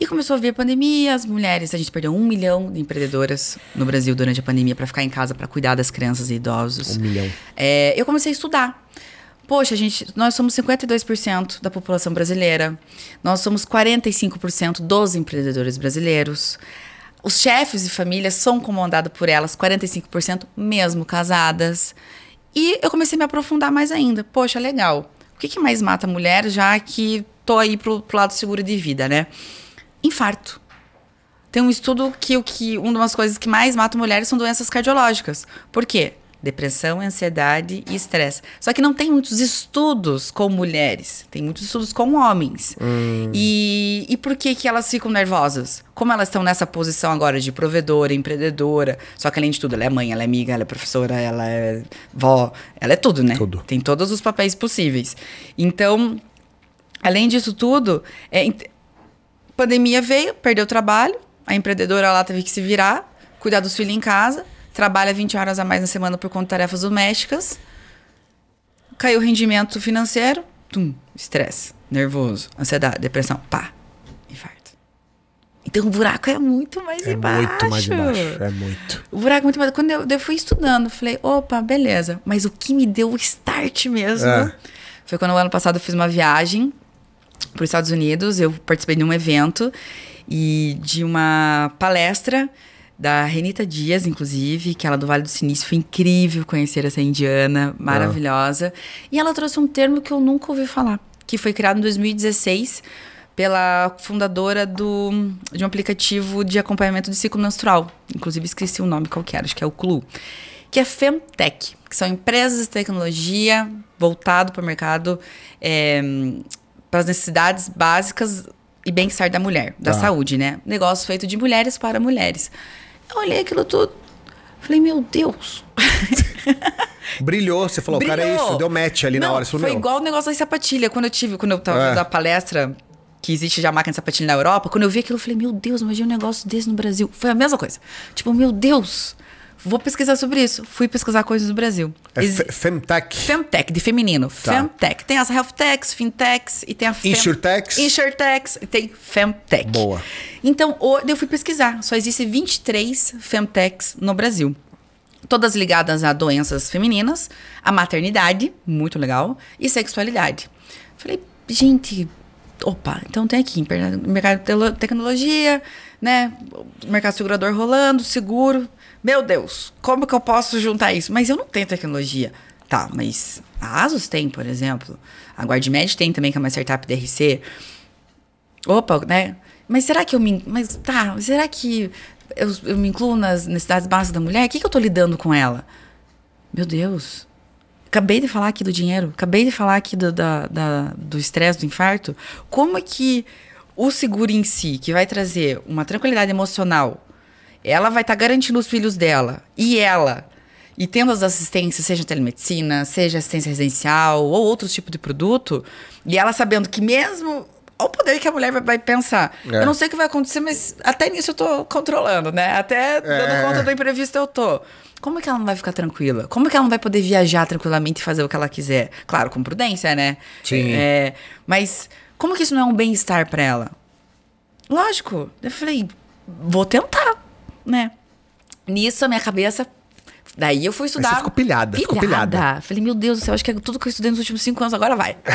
E começou a vir a pandemia, as mulheres, a gente perdeu um milhão de empreendedoras no Brasil durante a pandemia pra ficar em casa, pra cuidar das crianças e idosos. Um milhão. É, eu comecei a estudar. Poxa, gente, nós somos 52% da população brasileira. Nós somos 45% dos empreendedores brasileiros. Os chefes de família são comandados por elas, 45% mesmo casadas. E eu comecei a me aprofundar mais ainda. Poxa, legal. O que, que mais mata a mulher, já que tô aí pro, pro lado seguro de vida, né? Infarto. Tem um estudo que, que uma das coisas que mais mata mulheres são doenças cardiológicas. Por quê? Depressão, ansiedade e estresse. Só que não tem muitos estudos com mulheres, tem muitos estudos com homens. Hum. E, e por que, que elas ficam nervosas? Como elas estão nessa posição agora de provedora, empreendedora, só que além de tudo, ela é mãe, ela é amiga, ela é professora, ela é vó, ela é tudo, né? Tudo. Tem todos os papéis possíveis. Então, além disso tudo, é, pandemia veio, perdeu o trabalho, a empreendedora lá teve que se virar, cuidar dos filhos em casa trabalha 20 horas a mais na semana por conta de tarefas domésticas, caiu o rendimento financeiro, tum, estresse, nervoso, ansiedade, depressão, pá, infarto. Então o buraco é muito mais é embaixo. É muito mais embaixo, é muito. O buraco é muito mais. Quando eu, eu fui estudando, falei, opa, beleza. Mas o que me deu o start mesmo é. foi quando no ano passado eu fiz uma viagem para os Estados Unidos. Eu participei de um evento e de uma palestra da Renita Dias, inclusive, que ela é do Vale do Silício. Foi incrível conhecer essa indiana, maravilhosa. Ah. E ela trouxe um termo que eu nunca ouvi falar, que foi criado em 2016 pela fundadora do, de um aplicativo de acompanhamento de ciclo menstrual. Inclusive, esqueci o nome qualquer, acho que é o CLU. Que é Femtech, que são empresas de tecnologia voltado para o mercado, é, para as necessidades básicas e bem-estar da mulher, da tá. saúde, né? Negócio feito de mulheres para mulheres. Eu olhei aquilo tudo. Falei, meu Deus. [LAUGHS] Brilhou, você falou, Brilhou. cara, é isso, deu match ali Não, na hora. Falou, foi meu. igual o negócio da sapatilha. Quando eu tive, quando eu tava é. da palestra que existe já máquina de sapatilha na Europa, quando eu vi aquilo, eu falei, meu Deus, imagina um negócio desse no Brasil. Foi a mesma coisa. Tipo, meu Deus, Vou pesquisar sobre isso. Fui pesquisar coisas do Brasil. É Ex Femtech. Femtech, de feminino. Tá. Femtech. Tem as Healthtechs, Fintechs e tem a Fem... Insurtechs. Insurtechs e tem Femtech. Boa. Então, eu fui pesquisar. Só existem 23 Femtechs no Brasil. Todas ligadas a doenças femininas, a maternidade, muito legal, e sexualidade. Falei, gente, opa, então tem aqui mercado de tecnologia, né? Mercado segurador rolando, seguro, meu Deus, como que eu posso juntar isso? Mas eu não tenho tecnologia. Tá, mas a Asus tem, por exemplo. A GuardMed tem também, que é uma startup DRC. Opa, né? Mas será que eu me. Mas tá, será que eu, eu me incluo nas necessidades básicas da mulher? O que, que eu tô lidando com ela? Meu Deus. Acabei de falar aqui do dinheiro, acabei de falar aqui do estresse, do, do infarto. Como é que o seguro em si, que vai trazer uma tranquilidade emocional ela vai estar tá garantindo os filhos dela e ela e tendo as assistências, seja telemedicina, seja assistência residencial ou outros tipos de produto, e ela sabendo que mesmo Olha o poder que a mulher vai, pensar. É. Eu não sei o que vai acontecer, mas até nisso eu tô controlando, né? Até é. dando conta do imprevisto eu tô. Como é que ela não vai ficar tranquila? Como é que ela não vai poder viajar tranquilamente e fazer o que ela quiser? Claro, com prudência, né? Sim. É, mas como que isso não é um bem-estar para ela? Lógico. Eu falei, vou tentar né? Nisso, a minha cabeça. Daí eu fui estudar. Ficou pilhada, pilhada. Ficou pilhada. Falei, meu Deus do céu, acho que é tudo que eu estudei nos últimos cinco anos agora vai. [LAUGHS]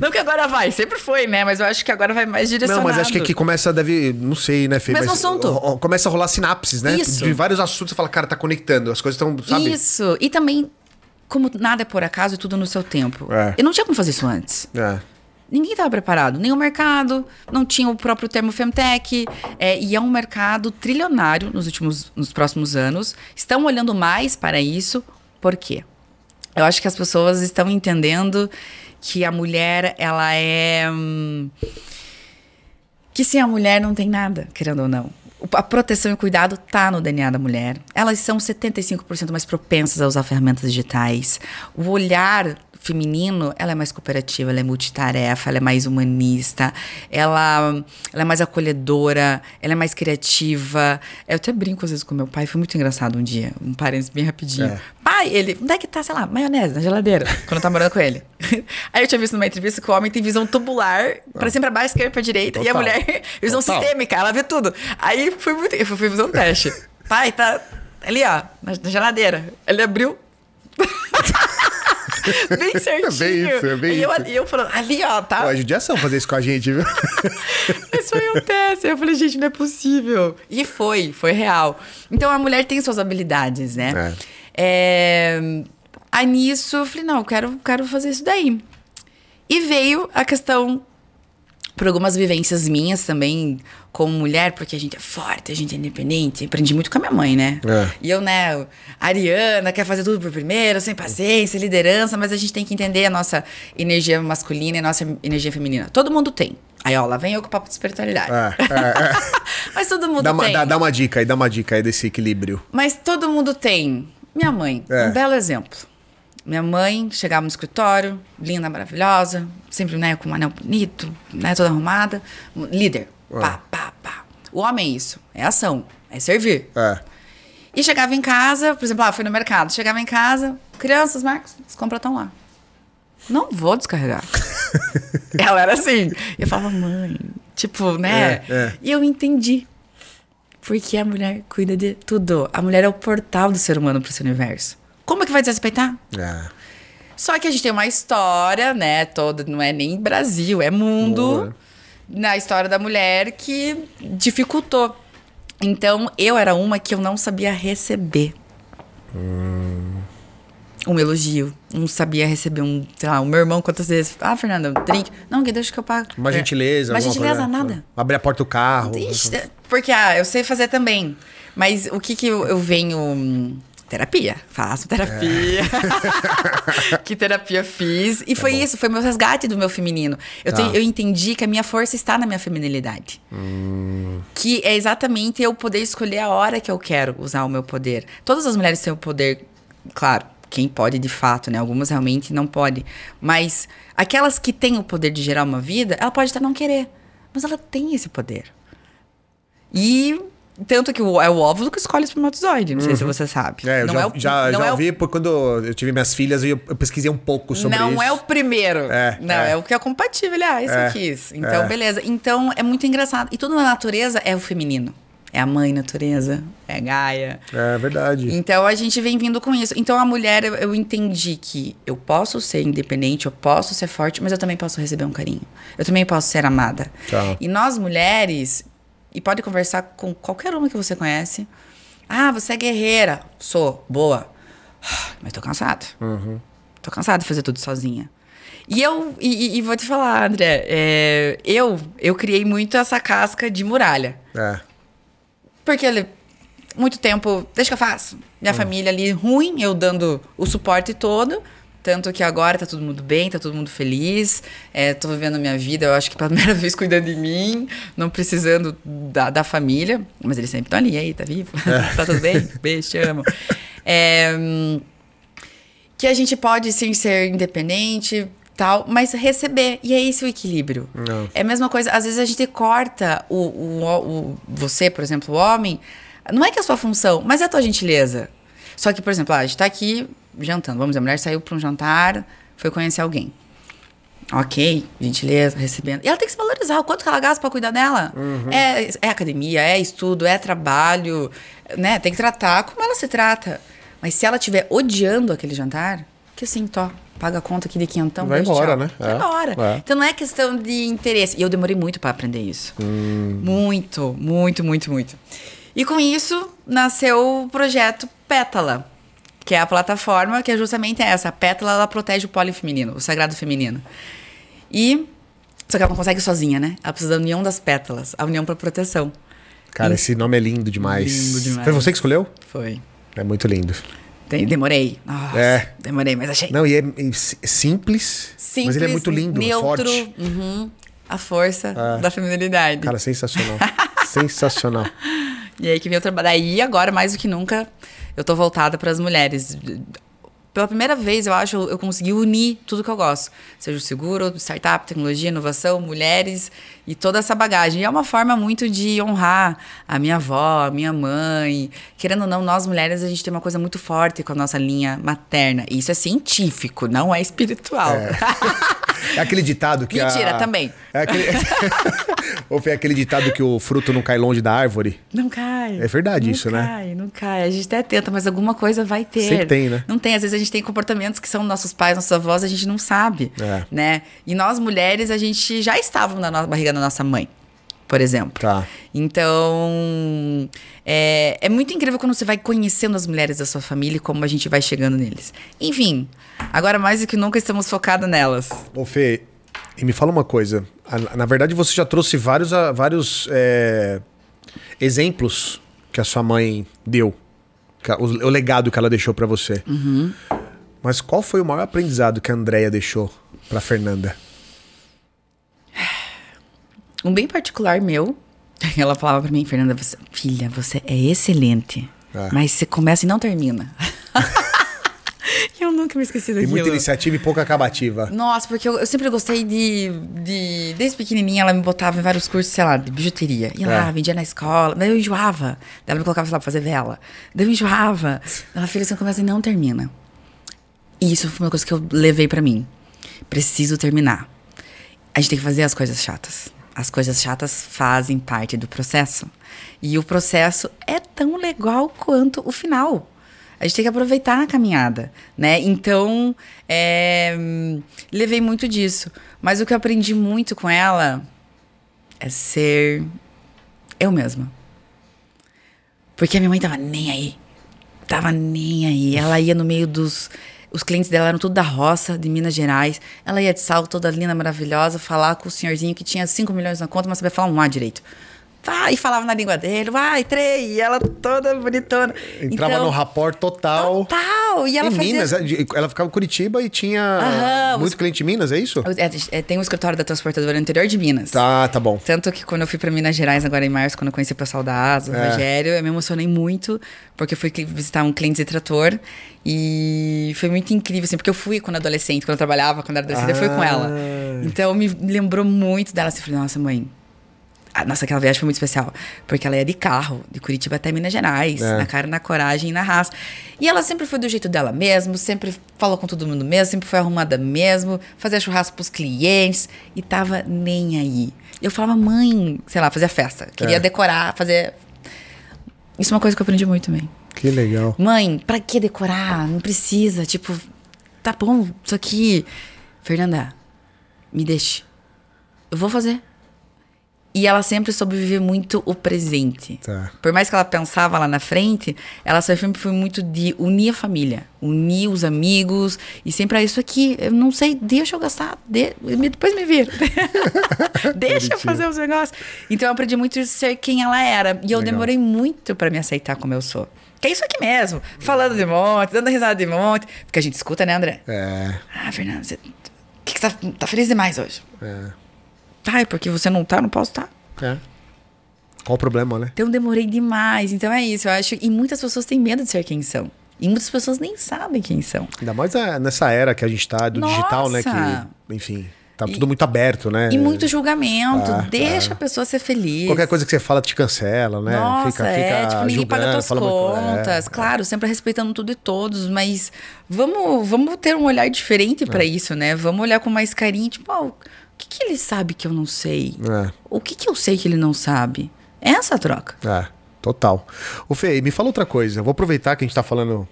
Não que agora vai, sempre foi, né? Mas eu acho que agora vai mais direcionado. Não, mas acho que aqui começa, deve, não sei, né, Fê? Mesmo mas, assunto. Começa a rolar sinapses, né? Isso. De vários assuntos, você fala, cara, tá conectando, as coisas estão, sabe? Isso. E também, como nada é por acaso, tudo no seu tempo. É. Eu não tinha como fazer isso antes. É. Ninguém estava preparado, nem o mercado, não tinha o próprio termo Femtech, é, e é um mercado trilionário nos últimos, nos próximos anos. Estão olhando mais para isso, por quê? Eu acho que as pessoas estão entendendo que a mulher, ela é. Hum, que sem a mulher não tem nada, querendo ou não. A proteção e o cuidado tá no DNA da mulher. Elas são 75% mais propensas a usar ferramentas digitais. O olhar feminino, ela é mais cooperativa, ela é multitarefa, ela é mais humanista, ela, ela é mais acolhedora, ela é mais criativa. Eu até brinco às vezes com meu pai, foi muito engraçado um dia, um parênteses bem rapidinho. É. Pai, ele, onde é que tá, sei lá, maionese na geladeira, quando eu tava morando com ele. [LAUGHS] Aí eu tinha visto numa entrevista que o homem tem visão tubular, pra cima, pra baixo, esquerda, pra direita, Total. e a mulher, [LAUGHS] visão Total. sistêmica, ela vê tudo. Aí foi muito, eu fui fazer um teste. [LAUGHS] Pai, tá ali, ó, na, na geladeira. Ele abriu. [LAUGHS] bem certinho. Bem isso, é bem e eu, isso. e eu falando, ali, ó, tá? Pô, é judiação fazer isso com a gente, viu? [LAUGHS] Mas foi um teste. Eu falei, gente, não é possível. E foi, foi real. Então a mulher tem suas habilidades, né? É. Aí nisso eu falei, não, eu quero, quero fazer isso daí. E veio a questão, por algumas vivências minhas também, como mulher, porque a gente é forte, a gente é independente. Aprendi muito com a minha mãe, né? É. E eu, né, Ariana, quer fazer tudo por primeiro, sem paciência, liderança, mas a gente tem que entender a nossa energia masculina e a nossa energia feminina. Todo mundo tem. Aí, ó, lá vem eu com o papo de espiritualidade. É, é, é. [LAUGHS] Mas todo mundo Dá, uma, tem. dá, dá uma dica aí, dá uma dica aí desse equilíbrio. Mas todo mundo tem. Minha mãe, É. um belo exemplo. Minha mãe chegava no escritório, linda, maravilhosa, sempre né, com um anel bonito, né, toda arrumada. Líder. Pá, pá, pá. O homem é isso. É ação. É servir. É. E chegava em casa, por exemplo, ah, fui no mercado. Chegava em casa, crianças, Marcos, as compras estão lá. Não vou descarregar. [LAUGHS] Ela era assim. Eu falava, mãe, tipo, né? É, é. E eu entendi. Porque a mulher cuida de tudo. A mulher é o portal do ser humano para esse universo. Como é que vai desrespeitar? É. Só que a gente tem uma história, né? Toda, não é nem Brasil, é mundo. Na história da mulher que dificultou. Então, eu era uma que eu não sabia receber. Um elogio. Não sabia receber um, sei lá, o meu irmão quantas vezes. Ah, Fernanda, um drink. Não, que deixa que eu pago. Uma É. gentileza. Uma gentileza, coisa. nada. Abrir a porta do carro. Ixi, porque, ah, eu sei fazer também. Mas o que que eu, eu venho... hum, Terapia. Faço terapia. [LAUGHS] que terapia fiz. E foi isso, foi meu resgate do meu feminino. Eu, Tá. tenho- eu entendi que a minha força está na minha feminilidade. Que é exatamente eu poder escolher a hora que eu quero usar o meu poder. Todas as mulheres têm o poder, claro, quem pode de fato, né? Algumas realmente não podem. Mas aquelas que têm o poder de gerar uma vida, ela pode até não querer. Mas ela tem esse poder. E tanto que o- é o óvulo que escolhe o espermatozoide. Não sei se você sabe. Uhum. É, eu não já, é o, já, não já é o- ouvi por quando eu tive minhas filhas e eu, eu pesquisei um pouco sobre não isso. é o primeiro. É, não, é. é. o que é compatível. Ah, isso É, eu quis. Então, é. beleza. Então, é muito engraçado. E tudo na natureza é o feminino. É a mãe natureza, é a Gaia. É verdade. Então a gente vem vindo com isso. Então a mulher, eu, eu entendi que eu posso ser independente, eu posso ser forte, mas eu também posso receber um carinho. Eu também posso ser amada. Tá. E nós mulheres, e pode conversar com qualquer uma que você conhece. Ah, você é guerreira. Sou, boa. [SIGHS] Mas tô cansada. Tô cansada de fazer tudo sozinha. E eu, e, e- vou te falar, André, é, eu, eu criei muito essa casca de muralha. É. Porque ele, muito tempo, deixa que eu faço. Minha família ali ruim, eu dando o suporte todo. Tanto que agora tá todo mundo bem, tá todo mundo feliz. É, tô vivendo a minha vida, eu acho que pela [LAUGHS] primeira vez cuidando de mim, não precisando da, da família. Mas eles sempre estão ali, aí, tá vivo? [LAUGHS] tá tudo bem? Beijo, te amo. É, que a gente pode sim ser independente, tal, mas receber. E é esse o equilíbrio. Não. É a mesma coisa, às vezes a gente corta o, o, o- você, por exemplo, o homem, não é que é a sua função, mas é a tua gentileza. Só que, por exemplo, ah, a gente tá aqui jantando, vamos dizer, a mulher saiu para um jantar, foi conhecer alguém. Ok, gentileza, recebendo. E ela tem que se valorizar. O quanto que ela gasta pra cuidar dela? É, é academia, é estudo, é trabalho, né? Tem que tratar como ela se trata. Mas se ela estiver odiando aquele jantar, que assim, tó, paga a conta aqui de quinhentão. Vai embora, tchau. né? Vai É. embora. É. Então não é questão de interesse. E eu demorei muito pra aprender isso. Hum. Muito, muito, muito, muito. E com isso nasceu o projeto Pétala, que é a plataforma que é justamente essa. A Pétala ela protege o pólen feminino, o sagrado feminino. E só que ela não consegue sozinha, né? Ela precisa da união das pétalas, a união para proteção. Cara, esse nome é lindo demais. Lindo demais. Foi você que escolheu? Foi. É muito lindo. Demorei. Nossa, É. Demorei, mas achei. Não, e é, é si- simples, Simples, mas ele é muito lindo, neutro, forte. uhum, a força É. da feminilidade. Cara, sensacional. sensacional. [LAUGHS] E aí que veio o trabalho. Daí agora, mais do que nunca, eu tô voltada para as mulheres. Pela primeira vez, eu acho, eu consegui unir tudo que eu gosto. Seja o seguro, startup, tecnologia, inovação, mulheres e toda essa bagagem. E é uma forma muito de honrar a minha avó, a minha mãe. Querendo ou não, nós mulheres, a gente tem uma coisa muito forte com a nossa linha materna. E isso é científico, não é espiritual. É [LAUGHS] aquele ditado que Mentira, a... também. É aquele... [LAUGHS] Ou foi aquele ditado que o fruto não cai longe da árvore? Não cai. É verdade não isso, cai, né? Não cai, não cai. A gente até tenta, mas alguma coisa vai ter. Sempre tem, né? Não tem. Às vezes a gente tem comportamentos que são nossos pais, nossos avós, a gente não sabe, É. né? E nós mulheres, a gente já estávamos na nossa barriga da nossa mãe, por exemplo. Tá. Então, é, é muito incrível quando você vai conhecendo as mulheres da sua família e como a gente vai chegando neles. Enfim, agora mais do que nunca estamos focados nelas. Ô, Fê, e me fala uma coisa. Na verdade, você já trouxe vários, vários é, exemplos que a sua mãe deu. O, legado que ela deixou pra você. Mas qual foi o maior aprendizado que a Andrea deixou pra Fernanda? Um bem particular meu, [LAUGHS] ela falava pra mim, Fernanda, você- filha, você é excelente, É. mas você começa e não termina. [LAUGHS] eu nunca me esqueci Tem daquilo. muita iniciativa e pouca acabativa. Nossa, porque eu, eu sempre gostei de, de. Desde pequenininha, ela me botava em vários cursos, sei lá, de bijuteria. Ia lá, É. vendia na escola. Daí eu enjoava. Daí ela me colocava, sei lá, pra fazer vela. Daí eu enjoava. Ela, filha, você começa e não termina. E isso foi uma coisa que eu levei pra mim. Preciso terminar. A gente tem que fazer as coisas chatas. As coisas chatas fazem parte do processo. E o processo é tão legal quanto o final. A gente tem que aproveitar a caminhada, né? Então, é, levei muito disso. Mas o que eu aprendi muito com ela é ser eu mesma. Porque a minha mãe tava nem aí. Tava nem aí. Ela ia no meio dos. Os clientes dela eram tudo da roça, de Minas Gerais. Ela ia de salto, toda linda, maravilhosa, falar com o senhorzinho que tinha 5 milhões na conta, mas sabia falar um A direito. E falava na língua dele, vai, três, e ela toda bonitona. Entrava Então, no rapport total. Total! E ela em fazia... Minas, é, ela ficava em Curitiba e tinha Aham, muito os- cliente em Minas, é isso? É, é, tem um escritório da transportadora no interior de Minas. Tá, tá bom. Tanto que quando eu fui pra Minas Gerais agora em março, quando eu conheci o pessoal da Asa, o É. Rogério, eu me emocionei muito, porque eu fui visitar um cliente de trator e foi muito incrível, assim, porque eu fui quando adolescente, quando eu trabalhava, quando era adolescente, eu fui com ela. Ah. Então me lembrou muito dela, assim, eu falei, nossa, mãe. Nossa, aquela viagem foi muito especial. Porque ela ia de carro, de Curitiba até Minas Gerais, É. na cara, na coragem e na raça. E ela sempre foi do jeito dela mesmo, sempre falou com todo mundo mesmo, sempre foi arrumada mesmo, fazia churrasco pros clientes e tava nem aí. Eu falava, mãe, sei lá, fazia festa, queria É. decorar, fazer. Isso é uma coisa que eu aprendi muito também. Que legal. Mãe, pra que decorar? Não precisa. Tipo, tá bom, isso aqui. Fernanda, me deixe. Eu vou fazer. E ela sempre soube viver muito o presente. Tá. Por mais que ela pensava lá na frente, ela sempre foi muito de unir a família, unir os amigos. E sempre é isso aqui. Eu não sei, deixa eu gastar, de- depois me vira. [LAUGHS] deixa eu fazer os negócios. Então eu aprendi muito a ser quem ela era. E eu Legal. demorei muito pra me aceitar como eu sou. Que é isso aqui mesmo. Falando de monte, dando risada de monte. Porque a gente escuta, né, André? É, Ah, Fernanda, você. O que, que você tá, tá feliz demais hoje? é, Tá, é porque você não tá, não posso estar. é. Qual o problema, né? Então demorei demais. Então é isso, eu acho. E muitas pessoas têm medo de ser quem são. E muitas pessoas nem sabem quem são. Ainda mais é, nessa era que a gente tá do digital, né? Nossa! Que, enfim, tá tudo muito aberto, né? E muito julgamento. Ah, Deixa a pessoa ser feliz. Qualquer coisa que você fala te cancela, né? Nossa, é, tipo, ninguém paga tuas fala muito- é, contas. Claro, sempre respeitando tudo e todos, mas vamos, vamos ter um olhar diferente É. pra isso, né? Vamos olhar com mais carinho, tipo, ó, o que, que ele sabe que eu não sei? É. O que, que eu sei que ele não sabe? É essa a troca. É, total. O Fê, me fala outra coisa. Eu vou aproveitar que a gente tá falando.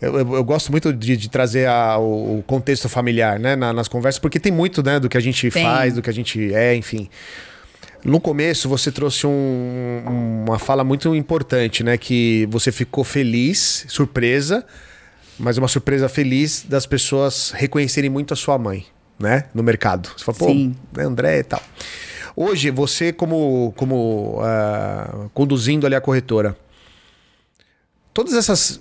Eu, eu- eu gosto muito de, de trazer a- o, o contexto familiar, né, na- nas conversas, porque tem muito, né, do que a gente Tem. faz, do que a gente é, enfim. No começo, você trouxe um- uma fala muito importante, né? Que você ficou feliz, surpresa, mas uma surpresa feliz das pessoas reconhecerem muito a sua mãe, né? No mercado. Você fala, pô, Sim. né, André e tal. Hoje, você como, como ah, conduzindo ali a corretora, todas essas,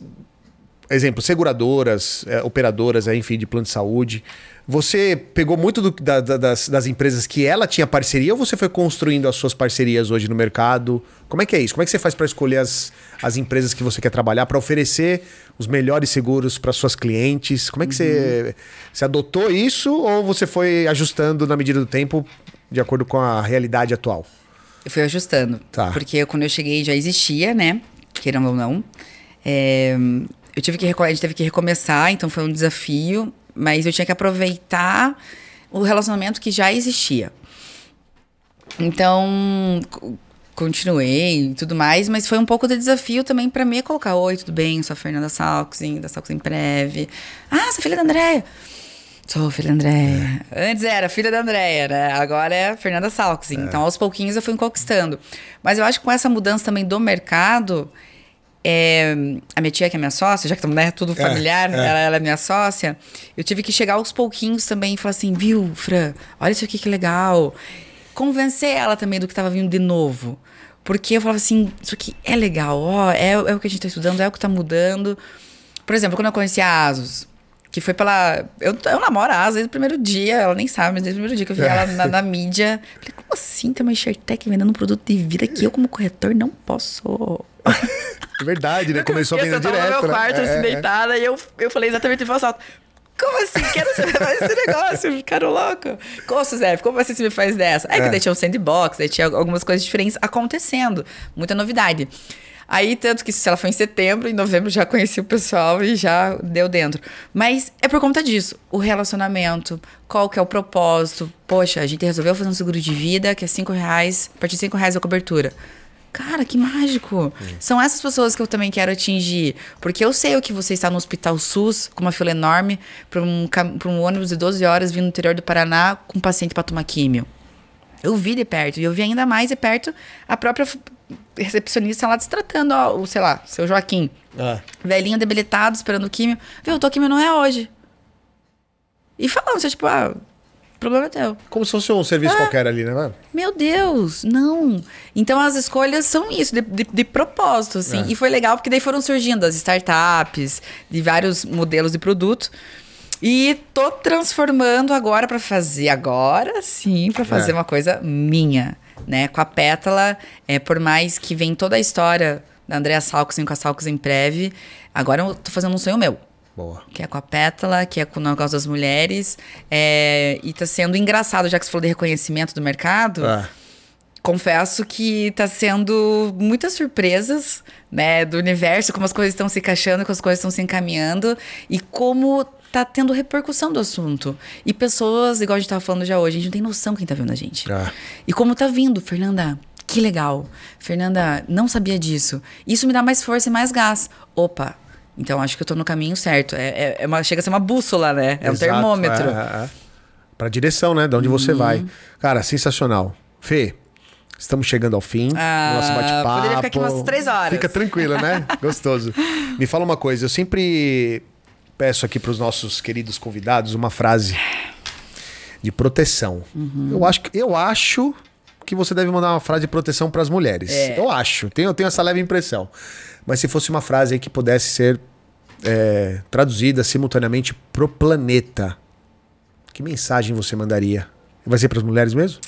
exemplo, seguradoras, eh, operadoras, eh, enfim, de plano de saúde, você pegou muito do- da- da- das, das empresas que ela tinha parceria ou você foi construindo as suas parcerias hoje no mercado? Como é que é isso? Como é que você faz para escolher as, as empresas que você quer trabalhar, para oferecer os melhores seguros para suas clientes? Como é que você, você adotou isso ou você foi ajustando na medida do tempo de acordo com a realidade atual? Eu fui ajustando. Tá. Porque quando eu cheguei já existia, né? Queiram ou não. É, eu tive que a gente teve que recomeçar, então foi um desafio. Mas eu tinha que aproveitar o relacionamento que já existia. Então, continuei e tudo mais, mas foi um pouco de desafio também pra mim colocar: Oi, tudo bem? Eu sou a Fernanda Salksin, da Salksin Prev. Ah, sou filha da Andréia. Sou filha da Andréia. Antes era filha da Andréia, né? Agora é Fernanda Salksin. Então, aos pouquinhos eu fui conquistando. Mas eu acho que com essa mudança também do mercado, é, a minha tia, que é minha sócia, já que estamos né, tudo familiar, é. Ela, ela é minha sócia, eu tive que chegar aos pouquinhos também e falar assim, viu, Fran, olha isso aqui que legal. Convencer ela também do que estava vindo de novo. Porque eu falava assim, isso aqui é legal, ó, é, é o que a gente está estudando, é o que está mudando. Por exemplo, quando eu conheci a Asus, que foi pela. Eu, eu namoro a Asus desde o primeiro dia, ela nem sabe, mas desde o primeiro dia que eu vi ela na, [LAUGHS] na mídia. Falei, como assim? Tem uma Enxertec vendendo um produto de vida que eu, como corretor, não posso. É [LAUGHS] verdade, né? Começou a vender eu tava direto. no meu né? quarto, É, assim, é. deitada, e eu, eu falei exatamente em voz alta. Como assim? Quero saber mais esse negócio, ficaram louco. Como, Suzé, como assim você me faz dessa? É, É. que daí tinha um sandbox, daí tinha algumas coisas diferentes acontecendo. Muita novidade. Aí, tanto que se ela foi em setembro, em novembro já conheci o pessoal e já deu dentro. Mas é por conta disso. O relacionamento, qual que é o propósito. Poxa, a gente resolveu fazer um seguro de vida que é cinco reais, a partir de cinco reais a cobertura. Cara, que mágico! São essas pessoas que eu também quero atingir. Porque eu sei o que você está no hospital SUS, com uma fila enorme, para um, pra um ônibus de 12 horas vindo do interior do Paraná com um paciente para tomar químio. Eu vi de perto. E eu vi ainda mais de perto a própria recepcionista lá destratando, ó, o, sei lá, seu Joaquim. Ah, Velhinho debilitado, esperando químio. Viu, tua químio não é hoje. E falando, você, tipo, ah, o problema é teu. como se fosse um serviço É. qualquer ali, né, mano? Meu Deus, não. Então as escolhas são isso, de, de, de propósito, assim. É. E foi legal porque daí foram surgindo as startups, de vários modelos de produto. E tô transformando agora para fazer, agora sim, para fazer É. uma coisa minha, né? Com a Pétala, é, por mais que vem toda a história da Andrea Salksen com a Salksen Prev, agora eu tô fazendo um sonho meu Boa. que é com a Pétala, que é com o negócio das mulheres. é, e tá sendo engraçado, já que você falou de reconhecimento do mercado. Ah, Confesso que tá sendo muitas surpresas, né, do universo, como as coisas estão se encaixando, como as coisas estão se encaminhando e como tá tendo repercussão do assunto. E pessoas, igual a gente tava falando já hoje, a gente não tem noção quem tá vendo a gente. Ah. E como tá vindo, Fernanda, que legal. Fernanda, não sabia disso. Isso me dá mais força e mais gás. Opa, então acho que eu tô no caminho certo. É, é- é uma, chega a ser uma bússola, né? É um exato, termômetro. É, é, é. Pra direção, né? De onde você vai. Uhum. Cara, sensacional. Fê, estamos chegando ao fim Ah, do nosso bate-papo. poderia ficar aqui umas três horas. Fica tranquila, né? [LAUGHS] Gostoso. Me fala uma coisa, eu sempre peço aqui para os nossos queridos convidados uma frase de proteção. Uhum. Eu acho que eu acho que você deve mandar uma frase de proteção para as mulheres. É. Eu acho, tenho, eu tenho essa leve impressão. Mas se fosse uma frase que pudesse ser é, traduzida simultaneamente pro planeta, que mensagem você mandaria? Vai ser para as mulheres mesmo?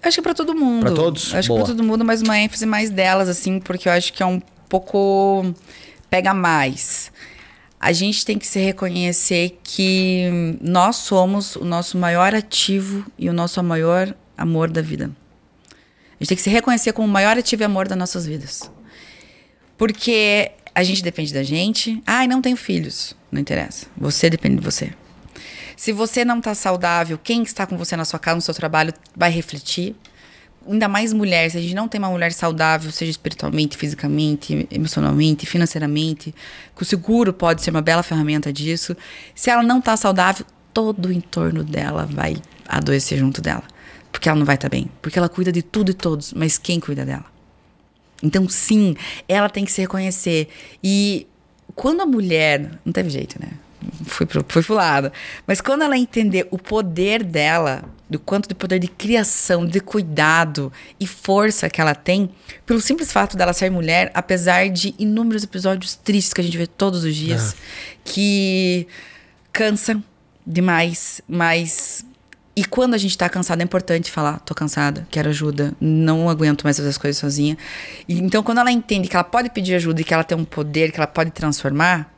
Acho que é pra todo mundo. Pra todos? Acho Boa. que pra todo mundo, mas uma ênfase mais delas, assim, porque eu acho que é um pouco. pega mais. A gente tem que se reconhecer que nós somos o nosso maior ativo e o nosso maior amor da vida. A gente tem que se reconhecer como o maior ativo e amor das nossas vidas. Porque a gente depende da gente. Ai, não tenho filhos. Não interessa. Você depende de você. Se você não está saudável, quem está com você na sua casa, no seu trabalho, vai refletir. Ainda mais mulher, se a gente não tem uma mulher saudável, seja espiritualmente, fisicamente, emocionalmente, financeiramente, que o seguro pode ser uma bela ferramenta disso. Se ela não está saudável, todo o entorno dela vai adoecer junto dela. Porque ela não vai estar bem. Porque ela cuida de tudo e todos, mas quem cuida dela? Então, sim, ela tem que se reconhecer. E quando a mulher. Não teve jeito, né? Fui, pro, fui pro lado. Mas quando ela entender o poder dela, do quanto de poder de criação, de cuidado e força que ela tem, pelo simples fato dela ser mulher, apesar de inúmeros episódios tristes que a gente vê todos os dias, que cansam demais, mas e quando a gente tá cansada, é importante falar, tô cansada, quero ajuda, não aguento mais fazer as coisas sozinha. E, então, quando ela entende que ela pode pedir ajuda e que ela tem um poder, que ela pode transformar,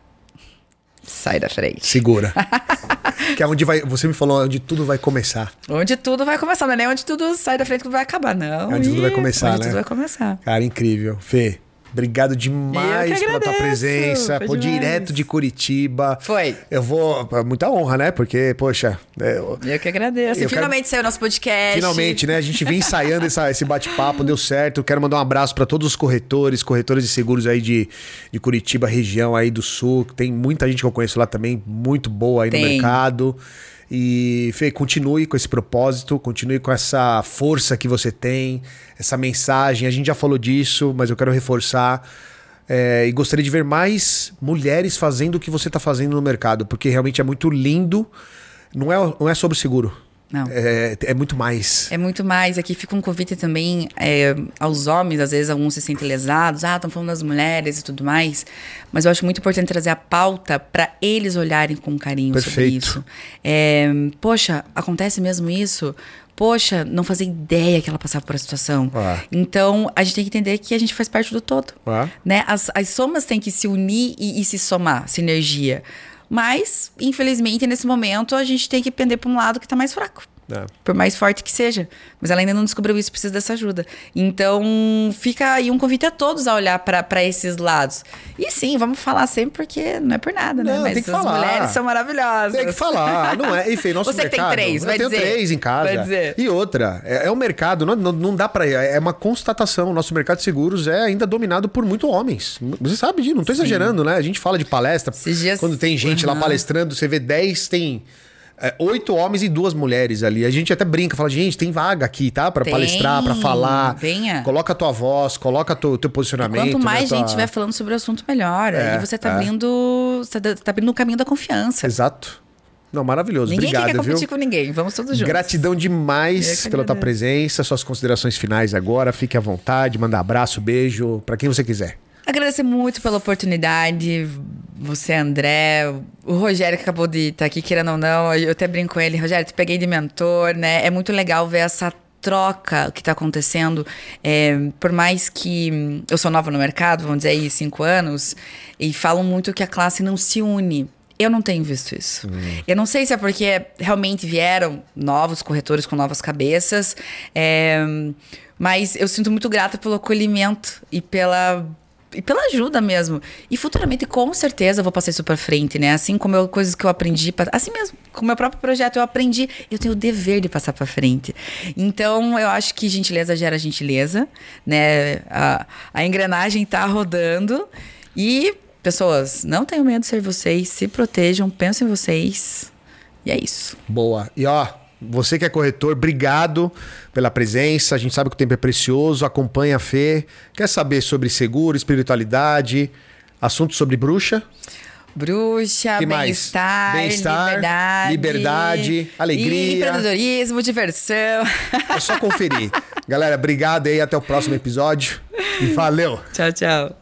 sai da frente. Segura. [LAUGHS] que é onde vai. Você me falou onde tudo vai começar. Onde tudo vai começar, não é nem onde tudo sai da frente que vai acabar, não. É onde tudo vai começar, onde né? tudo vai começar. Cara, incrível. Fê, Obrigado demais pela tua presença. Foi Pô, demais. direto de Curitiba. Foi. Eu vou. é Muita honra, né? Porque, poxa. é, eu- Eu que agradeço. Eu e finalmente saiu nosso podcast. Finalmente, né? A gente vem ensaiando essa- esse bate-papo, deu certo. Quero mandar um abraço para todos os corretores, corretores de seguros aí de, de Curitiba, região aí do sul. Tem muita gente que eu conheço lá também, muito boa aí no Tem. E, Fê, continue com esse propósito, continue com essa força que você tem, essa mensagem. A gente já falou disso, mas eu quero reforçar. É, e gostaria de ver mais mulheres fazendo o que você está fazendo no mercado, porque realmente é muito lindo. Não é, não é sobre seguro. Não. É, é muito mais. É muito mais. Aqui fica um convite também é, aos homens, às vezes alguns se sentem lesados, ah, estão falando das mulheres e tudo mais. Mas eu acho muito importante trazer a pauta para eles olharem com carinho sobre Perfeito. isso. É, poxa, acontece mesmo isso? Poxa, não fazia ideia que ela passava por essa situação. Ah. Então, a gente tem que entender que a gente faz parte do todo. Ah. Né? As, as somas têm que se unir e, e se somar, sinergia. Mas, infelizmente, nesse momento, a gente tem que pender para um lado que está mais fraco. É. Por mais forte que seja. Mas ela ainda não descobriu isso, precisa dessa ajuda. Então, fica aí um convite a todos a olhar para esses lados. E sim, vamos falar sempre, porque não é por nada, né? Não, Mas tem que as falar. mulheres são maravilhosas. Tem que falar, não é? Enfim, [LAUGHS] nosso Você que tem mercado. três, eu vai tenho dizer. três em casa. Vai dizer. E outra, é, é um mercado, não, não, não dá pra. É uma constatação. O nosso mercado de seguros é ainda dominado por muito homens. Você sabe disso, não tô exagerando, né? A gente fala de palestra. Dias- Quando tem gente lá Aham. palestrando, você vê 10, tem. É, Oito homens e duas mulheres ali. A gente até brinca, fala, gente, tem vaga aqui, tá? Pra Tem, palestrar, pra falar. venha. Coloca a tua voz, coloca o teu posicionamento. Quanto mais né, tua- gente estiver falando sobre o assunto, melhor. É, Aí você tá é. abrindo. Você tá tá abrindo o caminho da confiança. Exato. Não, maravilhoso. Ninguém Obrigado, quer viu? competir com ninguém. Vamos todos juntos. Gratidão demais pela tua presença, suas considerações finais agora. Fique à vontade, manda abraço, beijo, pra quem você quiser. Agradecer muito pela oportunidade, você, André, o Rogério que acabou de estar aqui, querendo ou não, eu até brinco com ele, Rogério, te peguei de mentor, né? É muito legal ver essa troca que está acontecendo. É, por mais que hum, eu sou nova no mercado, vamos dizer aí, cinco anos, e falam muito que a classe não se une. Eu não tenho visto isso. Eu não sei se é porque realmente vieram novos corretores com novas cabeças, é, mas eu sinto muito grata pelo acolhimento e pela e pela ajuda mesmo. E futuramente, com certeza, eu vou passar isso pra frente, né? Assim como eu, coisas que eu aprendi, assim mesmo, com o meu próprio projeto, eu aprendi, eu tenho o dever de passar pra frente. Então, eu acho que gentileza gera gentileza, né? A, a engrenagem tá rodando. E, pessoas, não tenham medo de ser vocês, se protejam, pensem em vocês. E é isso. Boa. E ó, você que é corretor, obrigado pela presença. A gente sabe que o tempo é precioso. Acompanha a Fê. Quer saber sobre seguro, espiritualidade, assuntos sobre bruxa? Bruxa, bem-estar, Bem-estar, liberdade, liberdade, alegria. empreendedorismo, diversão. É só conferir. [LAUGHS] Galera, obrigado aí. Até o próximo episódio. E valeu! tchau, tchau.